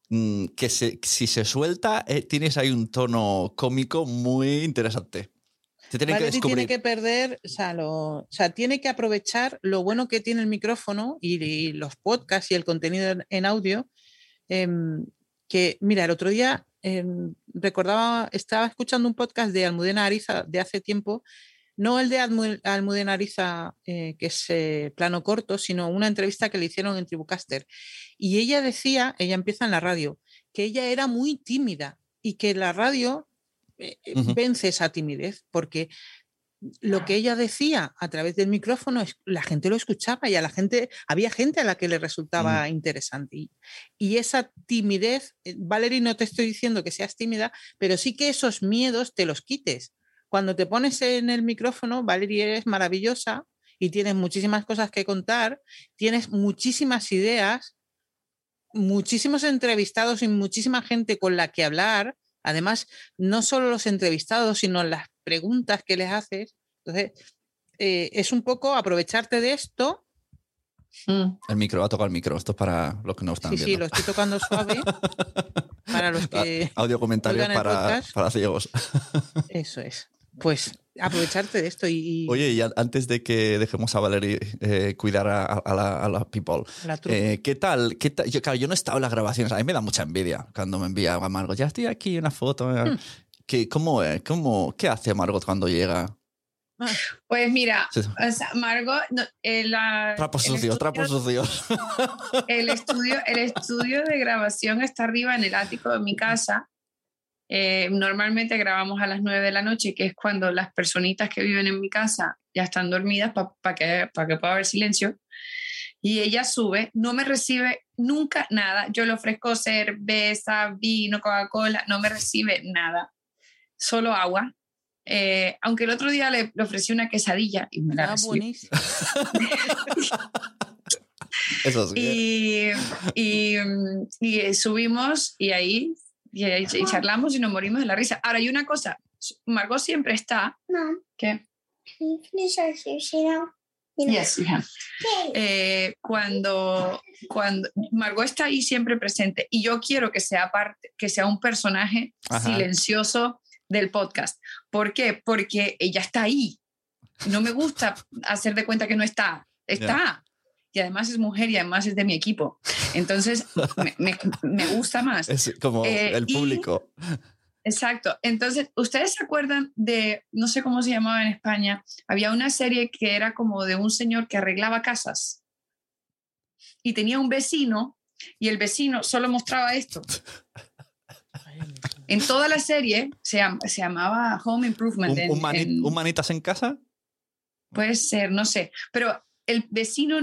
mm, que se- si se suelta, eh, tienes ahí un tono cómico muy interesante. Se tienen que descubrir.
tiene que perder, o sea, lo- o sea, tiene que aprovechar lo bueno que tiene el micrófono y, y los podcasts y el contenido en, en audio. em, que, mira, el otro día em, recordaba, estaba escuchando un podcast de Almudena Ariza de hace tiempo, no el de Almu- Almudena Ariza, eh, que es eh, plano corto, sino una entrevista que le hicieron en Tribucaster. Y ella decía, ella empieza en la radio, que ella era muy tímida y que la radio eh, vence esa timidez, porque lo que ella decía a través del micrófono, es, la gente lo escuchaba y a la gente, había gente a la que le resultaba interesante. Y, y esa timidez, eh, Valerie, no te estoy diciendo que seas tímida, pero sí que esos miedos te los quites. Cuando te pones en el micrófono, Valerie, eres maravillosa y tienes muchísimas cosas que contar, tienes muchísimas ideas, muchísimos entrevistados y muchísima gente con la que hablar. Además, no solo los entrevistados, sino las preguntas que les haces. Entonces, eh, es un poco aprovecharte de esto
Mm.
El micro, ha tocado el micro. Esto es para los que no están
Sí, sí,
viendo.
lo estoy tocando suave. *laughs* para los que.
Audio comentarios para, para ciegos. *laughs*
Eso es. Pues aprovecharte de esto y.
Oye, y a- antes de que dejemos a Valerie eh, cuidar a, a la, a la people,
la
eh, ¿qué tal? ¿Qué tal? Yo, claro, yo no he estado en las grabaciones. A mí me da mucha envidia cuando me envía a Margot. Ya estoy aquí, una foto. eh". ¿Qué, ¿Cómo es? ¿Cómo, ¿Qué hace Margot cuando llega?
Pues mira,
Sí.
o sea, Margot, no, eh, la-
Trapos
el
sucios,
estudio-
trapos sucios. *laughs*
El estudio, el estudio de grabación está arriba en el ático de mi casa. Eh, normalmente grabamos a las 9 de la noche, que es cuando las personitas que viven en mi casa ya están dormidas para que, pa que pueda haber silencio. Y ella sube, no me recibe nunca nada. Yo le ofrezco cerveza, vino, Coca-Cola, no me recibe nada, solo agua. Eh, aunque el otro día le, le ofrecí una quesadilla y me la
Ah, buenísimo. *laughs*
Eso sí.
Y, y, mm, y, eh, subimos y ahí y, y charlamos y nos morimos de la risa. Ahora, hay una cosa, Margot siempre está?
You know,
yes.
Yay.
Eh, cuando, cuando Margot está ahí siempre presente y yo quiero que sea parte, que sea un personaje
Ajá.
silencioso del podcast. ¿Por qué? Porque ella está ahí. No me gusta hacer de cuenta que no está. Está. Y además es mujer y además es de mi equipo. Entonces me, me- me gusta más.
Es como
Eh,
el
y-
público.
Exacto. Entonces, ¿ustedes se acuerdan de, no sé cómo se llamaba en España, había una serie que era como de un señor que arreglaba casas y tenía un vecino y el vecino solo mostraba esto. En toda la serie se, llam- se llamaba Home Improvement.
¿Un,
en-
un mani-
en-
un manitas en casa?
Puede ser, no sé. Pero el vecino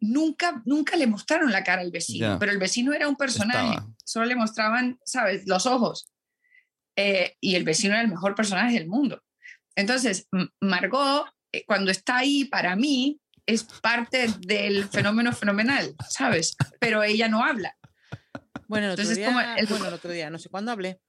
nunca, nunca le mostraron la cara al vecino, pero el vecino era un personaje.
Estaba.
Solo le mostraban, ¿sabes? Los ojos. Eh, y el vecino era el mejor personaje del mundo. Entonces, Margot, eh, cuando está ahí, para mí, es parte del fenómeno fenomenal, ¿sabes? Pero ella no habla.
Bueno, el otro,
Entonces,
día,
como el-
bueno, el otro día, no sé cuándo hablé.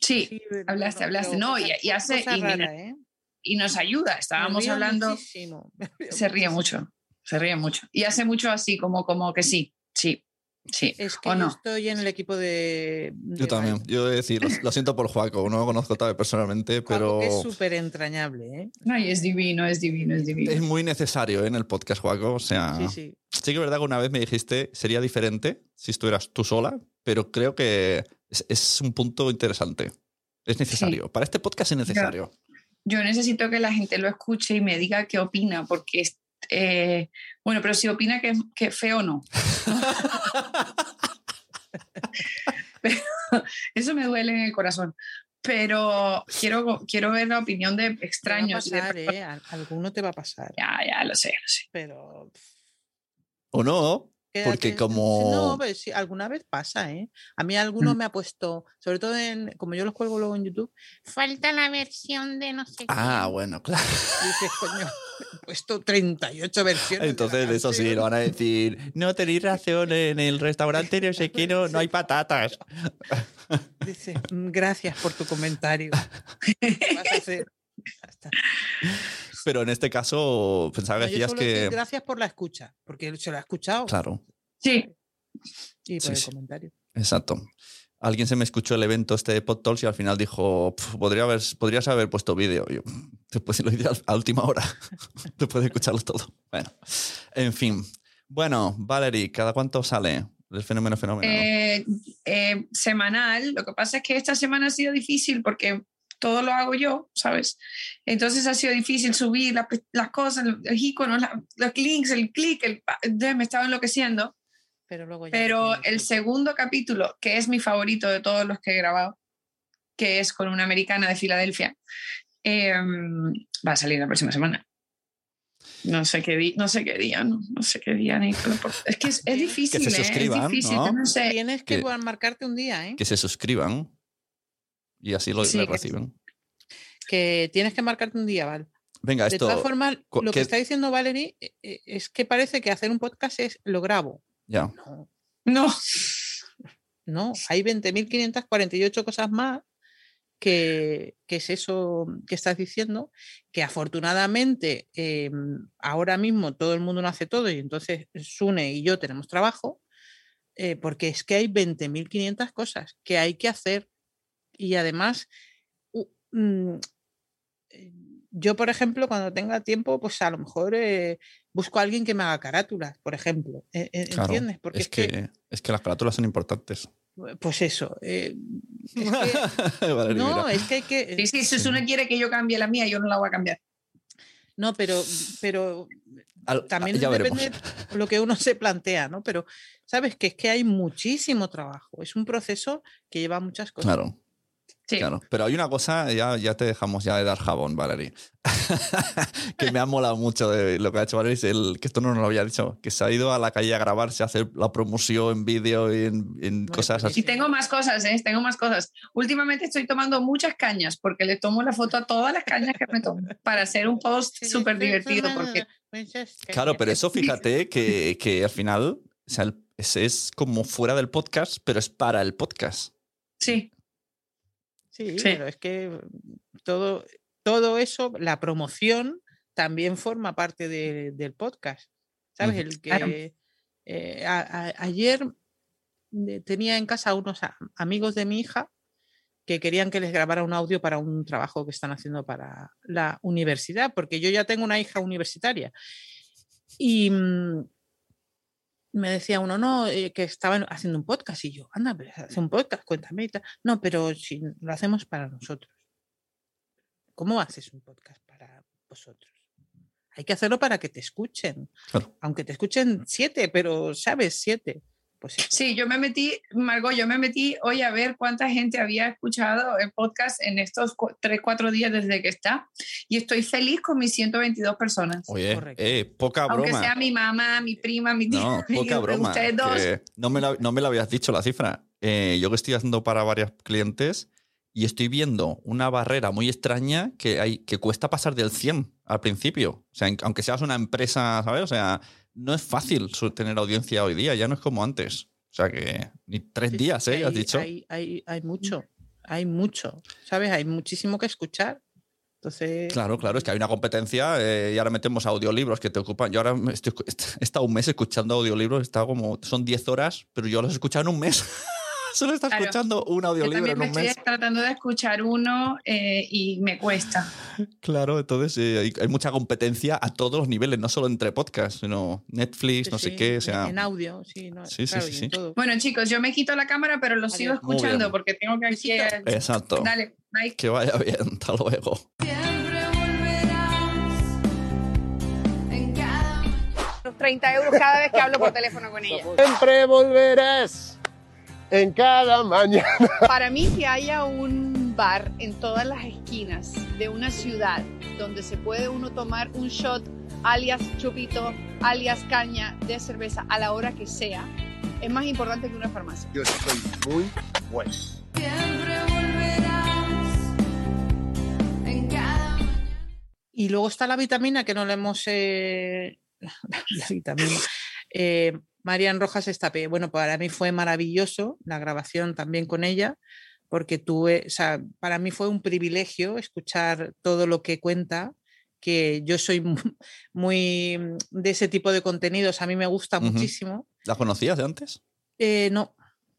Sí,
Sí,
hablaste, hablaste. No, y- hace- y
rara, ¿eh?
y nos ayuda. Estábamos hablando.
muchísimo,
se ríe mucho, se ríe mucho. Y hace mucho así, como, como que sí, sí, sí.
Es que
¿O
yo
no?
estoy en el equipo de.
Yo también. Yo he de decir, lo, lo siento por Juaco, no lo conozco tal vez personalmente, pero
Es súper entrañable, ¿eh?
No, y es divino, es divino, es divino.
es muy necesario ¿eh? en el podcast, Juaco. O sea,
Sí, sí.
sí que es verdad que una vez me dijiste sería diferente si estuvieras tú sola, pero creo que es, es un punto interesante. Es necesario. Para este podcast es necesario.
Yo necesito que la gente lo escuche y me diga qué opina, porque, es- eh, bueno, pero si opina que, que feo no. *laughs* Pero *laughs* eso me duele en el corazón. Pero quiero, quiero ver la opinión de
Te va a
extraños. de
pasar,
personas-
¿eh? Al- Alguno te va a pasar.
Ya, ya, lo sé, lo sé.
Pero.
¿O no?
Quédate-
Porque como...
No, pero sí, alguna vez pasa, ¿eh? A mí alguno me ha puesto, sobre todo en, como yo los cuelgo luego en YouTube, falta la versión de no sé
Ah,
quién".
bueno, *laughs* claro.
Y dices, coño, he puesto 38 versiones. de
Entonces, eso sí,
canción".
lo van a decir. No tenéis razón, en el restaurante no sé qué, no, no hay *laughs* patatas.
Dice, "Mm, gracias por tu comentario. ¿Qué *laughs* vas a hacer? Ya está.
Pero en este caso, pensaba que
No, yo
decías que.
gracias por la escucha, porque se lo ha escuchado
Claro,
Sí,
y por
Sí,
el
sí.
comentario.
exacto. Alguien se me escuchó el evento este de PodTalks y al final dijo, "Pf, podría haber, podrías haber puesto vídeo. Yo, después lo hice a última hora. *laughs* después de escucharlo todo. Bueno, en fin. Bueno, Valerie, ¿cada cuánto sale el fenómeno fenómeno?
eh, eh, semanal. Lo que pasa es que esta semana ha sido difícil porque todo lo hago yo, ¿sabes? Entonces ha sido difícil subir las, las cosas, los iconos, la- los links, el clic, el, me estaba enloqueciendo.
Pero luego ya
Pero el segundo capítulo, que es mi favorito de todos los que he grabado, que es con una americana de Filadelfia, eh, va a salir la próxima semana. No sé qué, di- no sé qué día, no, no sé qué día, Nicola, por- Es que es, es difícil, ¿eh?
suscriban,
es difícil,
¿no?
no sé.
Tienes que
que-
marcarte un día, ¿eh?
Que se suscriban y así lo
Sí,
reciben.
Que tienes que marcarte un día, ¿vale?
Venga,
De
esto.
todas formas, lo
¿qué-
que está diciendo Valerie eh, eh, es que parece que hacer un podcast es lo grabo.
Ya.
No,
No,
no hay 20.548 cosas más que, que es eso que estás diciendo, que afortunadamente eh, ahora mismo todo el mundo no hace todo y entonces Sune y yo tenemos trabajo, eh, porque es que hay 20.500 cosas que hay que hacer y además mm, eh, yo, por ejemplo, cuando tenga tiempo, pues a lo mejor eh, busco a alguien que me haga carátulas, por ejemplo. eh, eh,
Claro,
¿Entiendes? Porque
es, que, es que las carátulas son importantes.
pues eso. eh, es que- *laughs* no, es que hay que.
Sí, sí, si Sune quiere que yo cambie la mía, yo no la voy a cambiar.
No, pero, pero
Al-
también depende lo que uno se plantea, ¿no? Pero sabes que es que hay muchísimo trabajo. Es un proceso que lleva muchas cosas.
Claro,
Sí.
claro. Pero hay una cosa, ya, ya te dejamos ya de dar jabón, Valerie. *laughs* que me ha molado mucho de lo que ha hecho Valerie, es el, que esto no nos lo había dicho, que se ha ido a la calle a grabarse, a hacer la promoción en vídeo y en, en cosas
Y
así.
tengo más cosas, ¿eh? Tengo más cosas. Últimamente estoy tomando muchas cañas porque le tomo la foto a todas las cañas que me tomo para hacer un post súper divertido porque
Claro, pero eso fíjate que, que al final o sea, ese es como fuera del podcast, pero es para el podcast.
sí,
Sí,
Sí.
pero es que todo, todo eso, la promoción también forma parte de- del podcast. ¿Sabes? El
Claro.
que eh, a- a- ayer eh, tenía en casa unos amigos de mi hija que querían que les grabara un audio para un trabajo que están haciendo para la universidad, porque yo ya tengo una hija universitaria. Y mm, me decía uno, no, eh, que estaban haciendo un podcast. Y yo, anda, pero hace un podcast, cuéntame y tal. No, pero si lo hacemos para nosotros. ¿Cómo haces un podcast para vosotros? Hay que hacerlo para que te escuchen.
Claro.
Aunque te escuchen siete, pero sabes, siete. Pues eso.
sí, yo me metí, Margot, yo me metí hoy a ver cuánta gente había escuchado el podcast en estos cu- tres, cuatro días desde que está y estoy feliz con mis 122 personas.
Oye, eh, poca
Aunque
broma.
sea mi mamá, mi prima, mi tía,
No,
mi-
poca broma.
ustedes dos.
no, me la, no me la habías dicho la cifra. Eh, yo que estoy haciendo para varios clientes y estoy viendo una barrera muy extraña que, hay, que cuesta pasar del 100 al principio. O sea, aunque seas una empresa, ¿sabes? O sea, no es fácil tener audiencia hoy día, ya no es como antes. O sea, que ni tres días, ¿eh?
hay,
Has dicho.
Hay, hay, hay mucho, hay mucho, ¿sabes? Hay muchísimo que escuchar. Entonces,
Claro, claro, es que hay una competencia eh, y ahora metemos audiolibros que te ocupan. Yo ahora estoy, *laughs* he estado un mes escuchando audiolibros, he estado como, son 10 horas, pero yo los he escuchado en un mes. *laughs* Solo está
Claro.
escuchando un
Yo
audiolibro
también
en
me
un
estoy
mes.
tratando de escuchar uno eh, y me cuesta.
Claro, entonces eh, hay, hay mucha competencia a todos los niveles, no solo entre podcasts, sino Netflix, no sé
sí,
qué, o
en-
sea,
en audio, sí, no,
Sí, sí,
claro,
sí,
en
sí.
todo.
Bueno, chicos, yo me quito la cámara, pero lo sigo escuchando porque tengo que aquí.
Besito.
exacto.
Dale, bye.
Que vaya bien, hasta luego.
Los 30 euros cada vez que hablo por teléfono con ella.
Siempre volverás en cada mañana. *laughs*
Para mí que haya un bar en todas las esquinas de una ciudad donde se puede uno tomar un shot alias chupito, alias caña de cerveza a la hora que sea, es más importante que una farmacia.
Yo estoy muy bueno.
Y luego está la vitamina que no le hemos. eh, *laughs* la vitamina. Eh, Marian Rojas Estapé. Bueno, para mí fue maravilloso la grabación también con ella, porque tuve, o sea, para mí fue un privilegio escuchar todo lo que cuenta, que yo soy mu- *laughs* muy de ese tipo de contenidos, a mí me gusta muchísimo.
¿La conocías de antes?
Eh, no,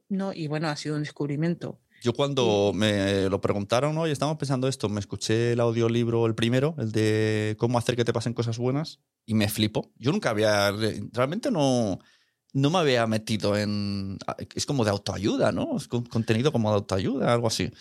no, y bueno, ha sido un descubrimiento.
Yo cuando me lo preguntaron, oye, estamos pensando esto, me escuché el audiolibro, el primero, el de cómo hacer que te pasen cosas buenas, y me flipo. Yo nunca había, realmente no, no me había metido en... Es como de autoayuda, ¿no? Es con- contenido como de autoayuda, algo así.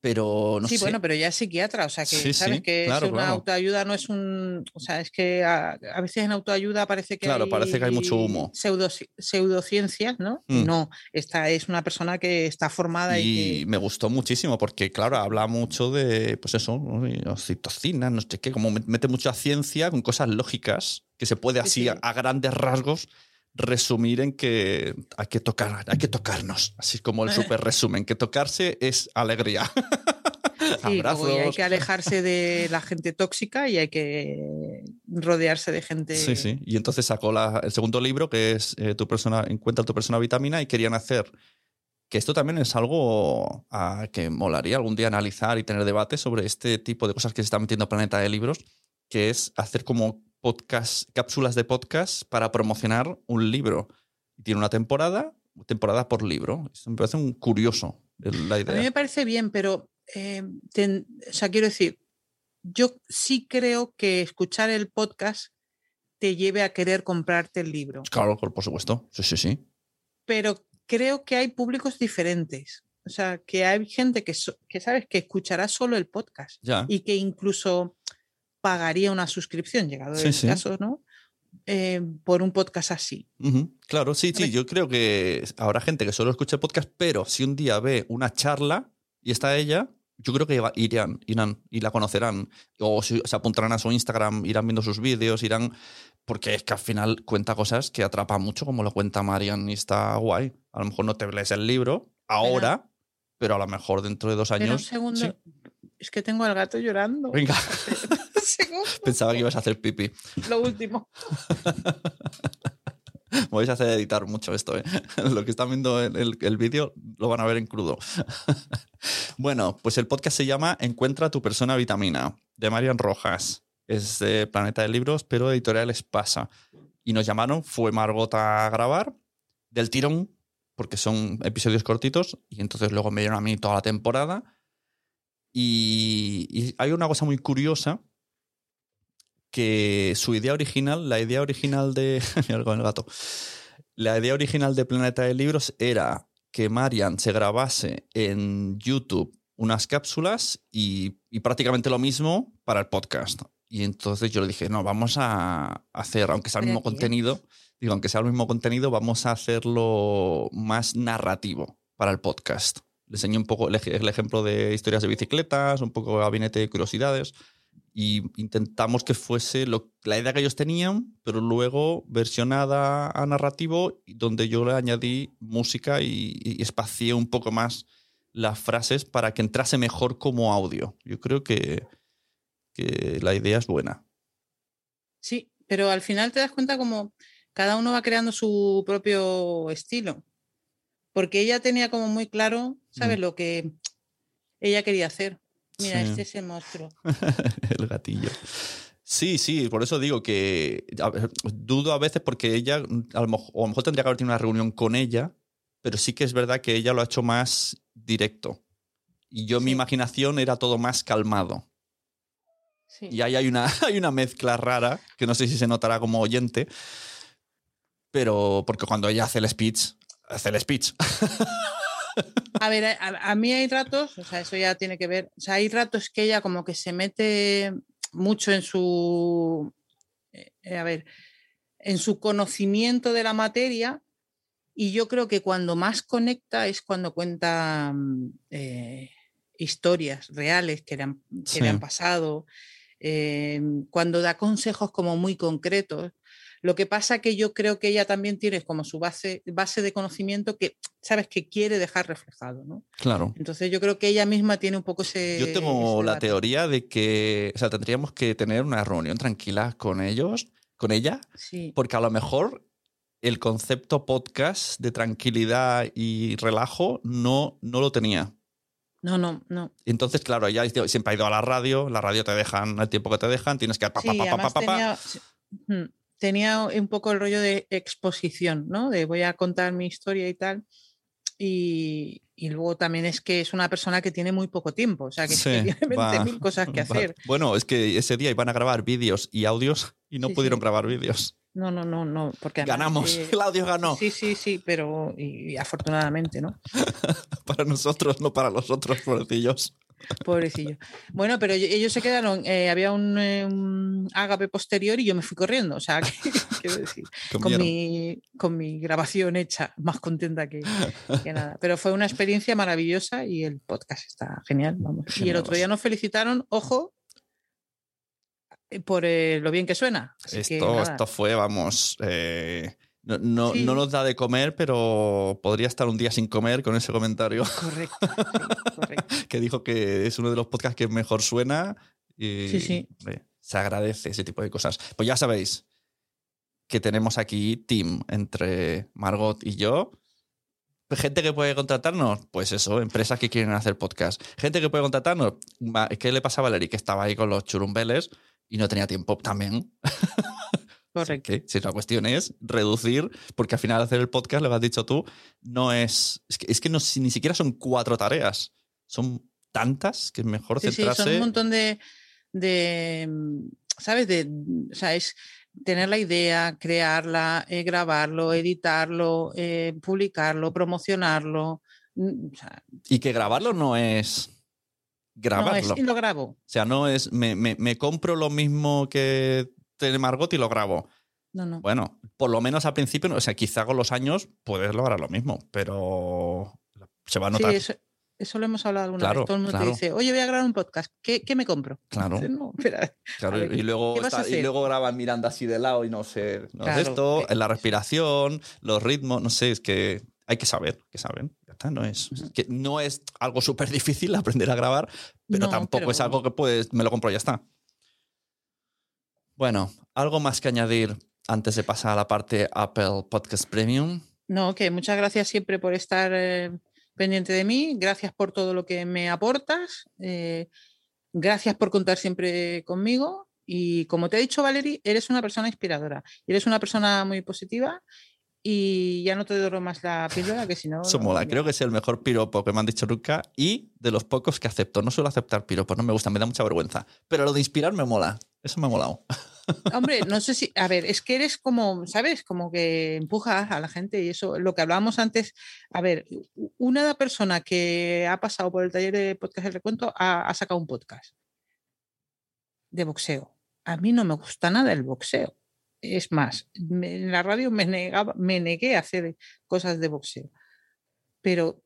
Pero no
sí,
sé.
bueno, pero ya es psiquiatra, o sea que
Sí,
sabes
sí,
que
claro,
es una
claro.
autoayuda no es un, o sea, es que a, a veces en autoayuda parece que
Claro,
hay
parece que hay mucho humo.
pseudo, pseudociencias, ¿no?
Mm.
no, esta es una persona que está formada y,
Y
que,
me gustó muchísimo porque, claro, habla mucho de, pues eso, oxitocina, no sé qué, como met- mete mucha ciencia con cosas lógicas que se puede
Sí,
así
sí.
A, a grandes rasgos resumir en que hay que tocar, hay que tocarnos, así como el *laughs* super resumen, que tocarse es alegría. *laughs*
sí, luego y hay
Abrazos.
que alejarse de la gente tóxica y hay que rodearse de gente.
Sí, sí. Y entonces sacó la- el segundo libro, que es eh, tu persona, Encuentra tu persona vitamina, y querían hacer Que esto también es algo ah, que molaría algún día analizar y tener debate sobre este tipo de cosas que se está metiendo Planeta de Libros, que es hacer como podcast, cápsulas de podcast para promocionar un libro. Tiene una temporada, temporada por libro. Eso me parece un curioso la
A mí
idea.
me parece bien, pero, eh, ten- o sea, quiero decir, yo sí creo que escuchar el podcast te lleve a querer comprarte el libro,
Claro, por por supuesto. Sí, sí, sí.
pero creo que hay públicos diferentes. O sea, que hay gente que, so- que sabes que escuchará solo el podcast
Ya.
y que incluso pagaría una suscripción, llegado
Sí,
el
sí.
caso, ¿no? Eh, por un podcast así.
Claro, sí, sí. Yo creo que habrá gente que solo escuche podcast, pero si un día ve una charla y está ella, yo creo que va- irán, irán y la conocerán. O si- se apuntarán a su Instagram, irán viendo sus vídeos, irán. Porque es que al final cuenta cosas que atrapan mucho, como lo cuenta Marian, y está guay. A lo mejor no te lees el libro ahora, pero, a lo mejor dentro de dos
Pero un
años.
segundo,
sí.
es que tengo al gato llorando.
Venga, *laughs*
segundo,
pensaba que ibas a hacer pipí.
lo último. *laughs*
Vais a hacer editar mucho esto, ¿eh? *laughs* Lo que están viendo el, el- el vídeo lo van a ver en crudo. *laughs* bueno, pues el podcast se llama Encuentra tu persona vitamina, de Marian Rojas. Es de Planeta de Libros, pero editorial Espasa. Y nos llamaron, fue Margot a grabar del tirón, porque son episodios cortitos, y entonces luego me dieron a mí toda la temporada. Y, y hay una cosa muy curiosa, que su idea original, la idea original de. *laughs* Mira con el gato. La idea original de Planeta de Libros era que Marian se grabase en YouTube unas cápsulas y, y prácticamente lo mismo para el podcast. Y entonces yo le dije, no, vamos a hacer, aunque sea el mismo contenido, digo, aunque sea el mismo contenido, vamos a hacerlo más narrativo para el podcast. Le enseñé un poco el ejemplo de historias de bicicletas, un poco gabinete de curiosidades y intentamos que fuese lo- la idea que ellos tenían, pero luego versionada a narrativo, donde yo le añadí música y, y espacié un poco más las frases para que entrase mejor como audio. Yo creo que, que la idea es buena.
Sí, pero al final te das cuenta como cada uno va creando su propio estilo. Porque ella tenía como muy claro, ¿sabes?
Mm.
Lo que ella quería hacer. Mira,
Sí.
este es el monstruo. *laughs*
el gatillo. Sí, sí, por eso digo que a ver, dudo a veces porque ella, a lo, mejor, o a lo mejor tendría que haber tenido una reunión con ella, pero sí que es verdad que ella lo ha hecho más directo. Y yo, mi imaginación era todo más calmado.
Sí.
Y ahí hay una, *laughs* hay una mezcla rara, que no sé si se notará como oyente, pero porque cuando ella hace el speech, hace el speech. *laughs*
A ver, a, a mí hay ratos, o sea, eso ya tiene que ver, o sea, hay ratos que ella como que se mete mucho en su, eh, a ver, en su conocimiento de la materia y yo creo que cuando más conecta es cuando cuenta mm, eh, historias reales que le han, que le han pasado, eh, cuando da consejos como muy concretos. Lo que pasa que yo creo que ella también tiene como su base, base de conocimiento que, sabes, que quiere dejar reflejado, ¿no?
Claro.
Entonces yo creo que ella misma tiene un poco ese...
Yo tengo
ese
la teoría de que, o sea, tendríamos que tener una reunión tranquila con ellos, con ella,
Sí,
porque a lo mejor el concepto podcast de tranquilidad y relajo no, no lo tenía.
no, no, no.
Entonces, claro, ella siempre ha ido a la radio, la radio te dejan el tiempo que te dejan, tienes que... pa,
Sí,
pa, pa,
tenía, tenía un poco el rollo de exposición, ¿no? De voy a contar mi historia y tal. Y, y luego también es que es una persona que tiene muy poco tiempo, o sea, que,
Sí,
tiene *laughs*
va,
20.000 cosas que
va.
hacer.
Bueno, es que ese día iban a grabar vídeos y audios y no
Sí,
pudieron
sí.
grabar vídeos.
No, no, no, no, porque además,
Ganamos,
eh, *laughs*
el audio ganó.
Sí, sí, sí, pero y, y afortunadamente, ¿no? *laughs*
Para nosotros, no para los otros, pobrecillos.
Pobrecillo. Bueno, pero ello- ellos se quedaron, eh, había un, eh, un ágape posterior y yo me fui corriendo, o sea, *laughs* quiero decir, con mi, con mi grabación hecha, más contenta que, que nada. Pero fue una experiencia maravillosa y el podcast está genial, vamos. Y el otro día nos felicitaron, ojo, eh, por eh, lo bien que suena. Así
Esto, esto fue, vamos, eh, no, no-
Sí.
no nos da de comer, pero podría estar un día sin comer con ese comentario *laughs*
Correcto,
que dijo que es uno de los podcasts que mejor suena y
Sí, sí.
hombre, se agradece ese tipo de cosas. Pues ya sabéis que tenemos aquí team entre Margot y yo, Gente que puede contratarnos, pues eso, empresas que quieren hacer podcast. Gente que puede contratarnos, ¿qué le pasa a Valerie? Que estaba ahí con los churumbeles y no tenía tiempo también. *laughs*
Correcto.
Si la cuestión es reducir, porque al final hacer el podcast, lo has dicho tú, no es. Es que, es que no, ni siquiera son cuatro tareas. Son tantas que es mejor
Sí, sí,
centrarse.
son un montón de, de, mm, ¿sabes? De, o sea, es tener la idea, crearla, eh, grabarlo, editarlo, eh, publicarlo, promocionarlo. mm, o sea,
Y que grabarlo no es
no,
grabarlo.
es, y lo grabo.
O sea, no es. Me, me- me compro lo mismo que tiene Margot y lo grabo.
No, no.
Bueno, por lo menos al principio, o sea, quizá con los años puedes lograr lo mismo, pero se va a
Sí,
notar.
eso, eso lo hemos hablado alguna
Claro,
vez. Todo el mundo
claro.
te dice, oye, voy a grabar un podcast. ¿Qué, qué me compro?
Claro.
Dices, No, espera.
Claro,
A ver,
y luego,
¿qué vas a
está- y luego graban mirando así de lado y no sé. No es esto,
que-
en la respiración, los ritmos, no sé, es que hay que saber, que saben. No es, es que no es algo súper difícil aprender a grabar, pero
No,
tampoco
pero-
es algo que puedes, me lo compro y ya está. Bueno, algo más que añadir antes de pasar a la parte Apple Podcast Premium.
No, que muchas gracias siempre por estar eh, pendiente de mí. Gracias por todo lo que me aportas. eh, gracias por contar siempre conmigo. Y como te he dicho, Valerie, eres una persona inspiradora. Eres una persona muy positiva. Y ya no te doro más la píldora, que si no.
Eso mola,
no.
creo que es el mejor piropo que me han dicho nunca y de los pocos que acepto. No suelo aceptar piropos, no me gusta, me da mucha vergüenza. Pero lo de inspirar me mola, eso me ha molado.
Hombre, no sé si, *laughs* a ver, es que eres como, ¿sabes? Como que empujas a la gente y eso, lo que hablábamos antes, a ver, una persona que ha pasado por el taller de podcast del recuento ha, ha sacado un podcast de boxeo. A mí no me gusta nada el boxeo. Es más, me- en la radio me, negaba, me negué a hacer cosas de boxeo. Pero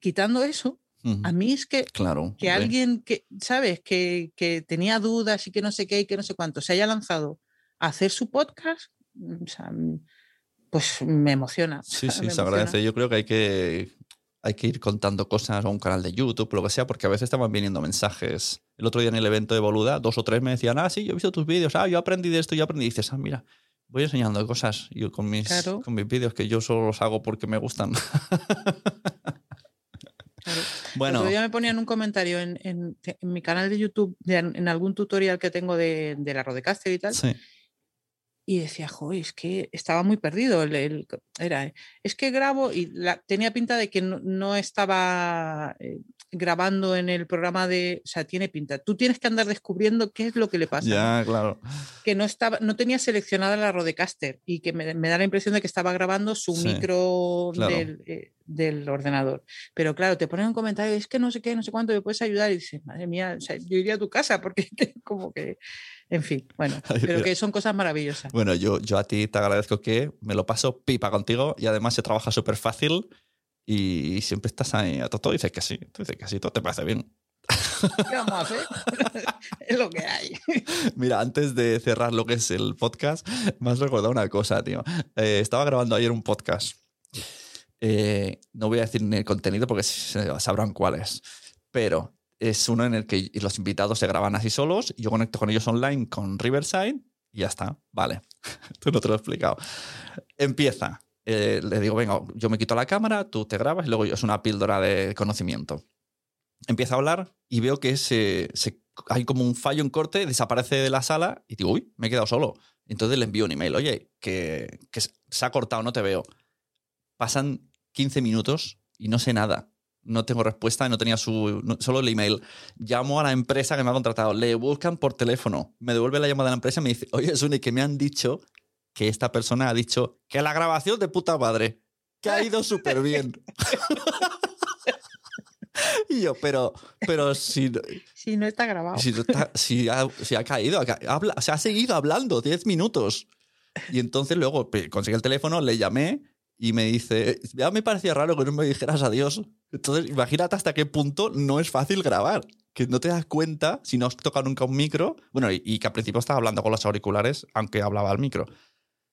quitando eso, A mí es que
Claro.
que alguien que, ¿sabes? Que, que tenía dudas y que no sé qué y que no sé cuánto, se haya lanzado a hacer su podcast, mm, o sea, mm, pues me emociona. *laughs*
Sí, sí,
me
se
emociona.
agradece. Yo creo que hay que hay que ir contando cosas a un canal de YouTube, lo que sea, porque a veces estaban viniendo mensajes. El otro día en el evento de Boluda, dos o tres me decían, ah, sí, yo he visto tus vídeos, ah, yo aprendí de esto, yo aprendí. Y dices, ah, mira, voy enseñando cosas yo con mis,
Claro.
con mis vídeos que yo solo los hago porque me gustan. *laughs*
Claro.
Bueno,
El otro día me ponían un comentario en, en- en mi canal de YouTube, de- en algún tutorial que tengo de, de la Rodecaster y tal,
sí,
y decía, joder, es que estaba muy perdido. el- el- era, es que grabo y la- tenía pinta de que no, no estaba eh, grabando en el programa de, o sea, tiene pinta. Tú tienes que andar descubriendo qué es lo que le pasa.
ya, claro.
que no estaba, no tenía seleccionada la Rodecaster y que me, me da la impresión de que estaba grabando su
Sí,
micro
claro.
del, eh, del ordenador. Pero claro, te ponen un comentario, es que no sé qué, no sé cuánto, me puedes ayudar. Y dices, madre mía, o sea, yo iría a tu casa porque *laughs* como que, en fin, bueno, *laughs* pero que son cosas maravillosas.
Bueno, yo, yo a ti te agradezco que me lo paso pipa contigo y además se trabaja súper fácil y siempre estás ahí a todo. Dices que sí, tú dices que sí, todo te parece bien.
¿Qué vamos a hacer? *laughs* es lo que hay.
Mira, antes de cerrar lo que es el podcast, me has recordado una cosa, tío. Eh, estaba grabando ayer un podcast. Eh, no voy a decir ni el contenido porque sabrán cuál es. Pero es uno en el que los invitados se graban así solos. Yo conecto con ellos online con Riverside y ya está. Vale. *laughs* tú no te lo he explicado. Empieza. Eh, le digo, venga, yo me quito la cámara, tú te grabas y luego yo es una píldora de conocimiento. Empieza a hablar y veo que se, se- hay como un fallo en corte, desaparece de la sala y digo, uy, me he quedado solo. Entonces le envío un email, oye, que, que se ha cortado, no te veo. Pasan 15 minutos y no sé nada. No tengo respuesta, no tenía su. no- solo el email. Llamo a la empresa que me ha contratado, le buscan por teléfono, me devuelve la llamada de la empresa y me dice, oye, Sune, que me han dicho que esta persona ha dicho que la grabación de puta madre, que ha ido súper bien. *laughs* y yo, pero, pero si,
Si no está grabado.
si, no está- si ha, si ha caído, ha, habla- se ha seguido hablando 10 minutos. Y entonces luego conseguí el teléfono, le llamé y me dice, ya me parecía raro que no me dijeras adiós. Entonces, imagínate hasta qué punto no es fácil grabar. Que no te das cuenta si no has tocado nunca un micro. Bueno, y, y que al principio estaba hablando con los auriculares, aunque hablaba al micro.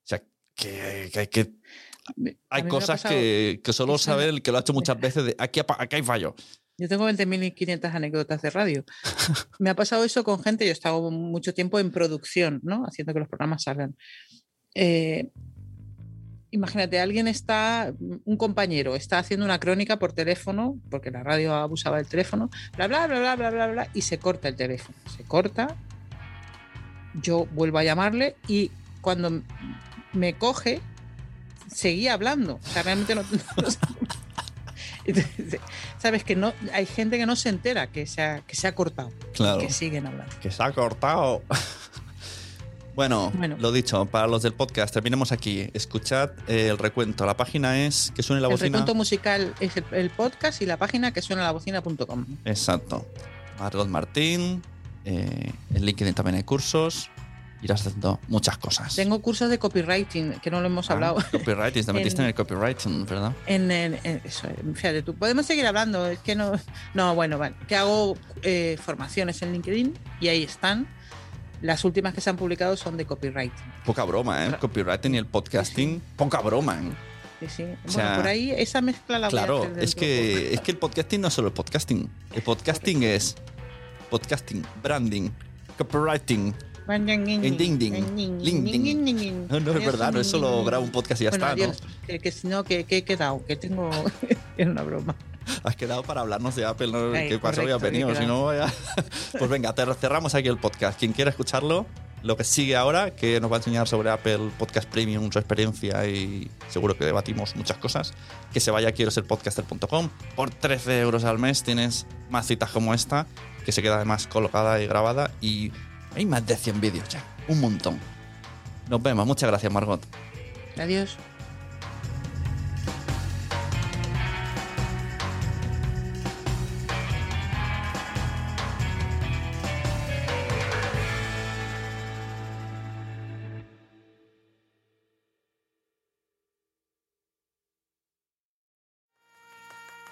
O sea, que, que hay que. Hay cosas que, que solo sabe el que lo ha hecho *laughs* muchas veces de aquí, aquí hay fallo.
Yo tengo 20.500 anécdotas de radio. *laughs* Me ha pasado eso con gente, yo he estado mucho tiempo en producción, ¿no? Haciendo que los programas salgan. Eh, imagínate, alguien está, un compañero está haciendo una crónica por teléfono, porque la radio abusaba del teléfono, bla, bla, bla, bla, bla, bla, bla, y se corta el teléfono. Se corta, yo vuelvo a llamarle y cuando me coge, seguía hablando. O sea, realmente no... *laughs* no sé. Entonces, Sabes que no, hay gente que no se entera que se ha, que se ha cortado,
Claro.
que siguen hablando.
Que se ha cortado. *laughs* Bueno,
Bueno.
lo dicho, para los del podcast, terminemos aquí. Escuchad eh, el recuento. La página es que suene la
El
bocina.
recuento musical es el, el podcast y la página que suena la bocina.com.
Exacto. Margot Martín. eh, en LinkedIn también hay cursos. Irás haciendo muchas cosas.
Tengo cursos de copywriting, que no lo hemos
Ah,
hablado.
Copywriting, te *laughs* metiste en,
En-
el copywriting, ¿verdad?
En, en- en- eso, fíjate tú, podemos seguir hablando, es que no, no, bueno, vale, que hago eh, formaciones en LinkedIn y ahí están. Las últimas que se han publicado son de copywriting.
Poca broma, ¿eh? Copywriting y el podcasting. Poca broma, ¿eh?
Sí, sí. Bueno,
sea,
por ahí esa mezcla la voy a
Claro,
hacer
es que, es que el podcasting no es solo el podcasting. El podcasting es podcasting, branding, copywriting.
Ding,
ding, ding, LinkedIn. No, no es verdad, no es solo grabo un podcast y ya
bueno,
está,
adiós, que, que si no, que, que he quedado, que tengo. *laughs* es una broma.
¿no? Has quedado para hablarnos de Apple, ¿no?
Ay,
¿Qué pasó?
correcto,
Ya venido, si no, vaya. *laughs* Pues venga, cerramos aquí el podcast. Quien quiera escucharlo, lo que sigue ahora, que nos va a enseñar sobre Apple Podcast Premium, su experiencia y seguro que debatimos muchas cosas, que se vaya a quiero ser podcaster.com. Por 13 euros al mes tienes más citas como esta, que se queda además colocada y grabada y hay más de 100 vídeos ya. Un montón. Nos vemos. Muchas gracias, Margot.
Adiós.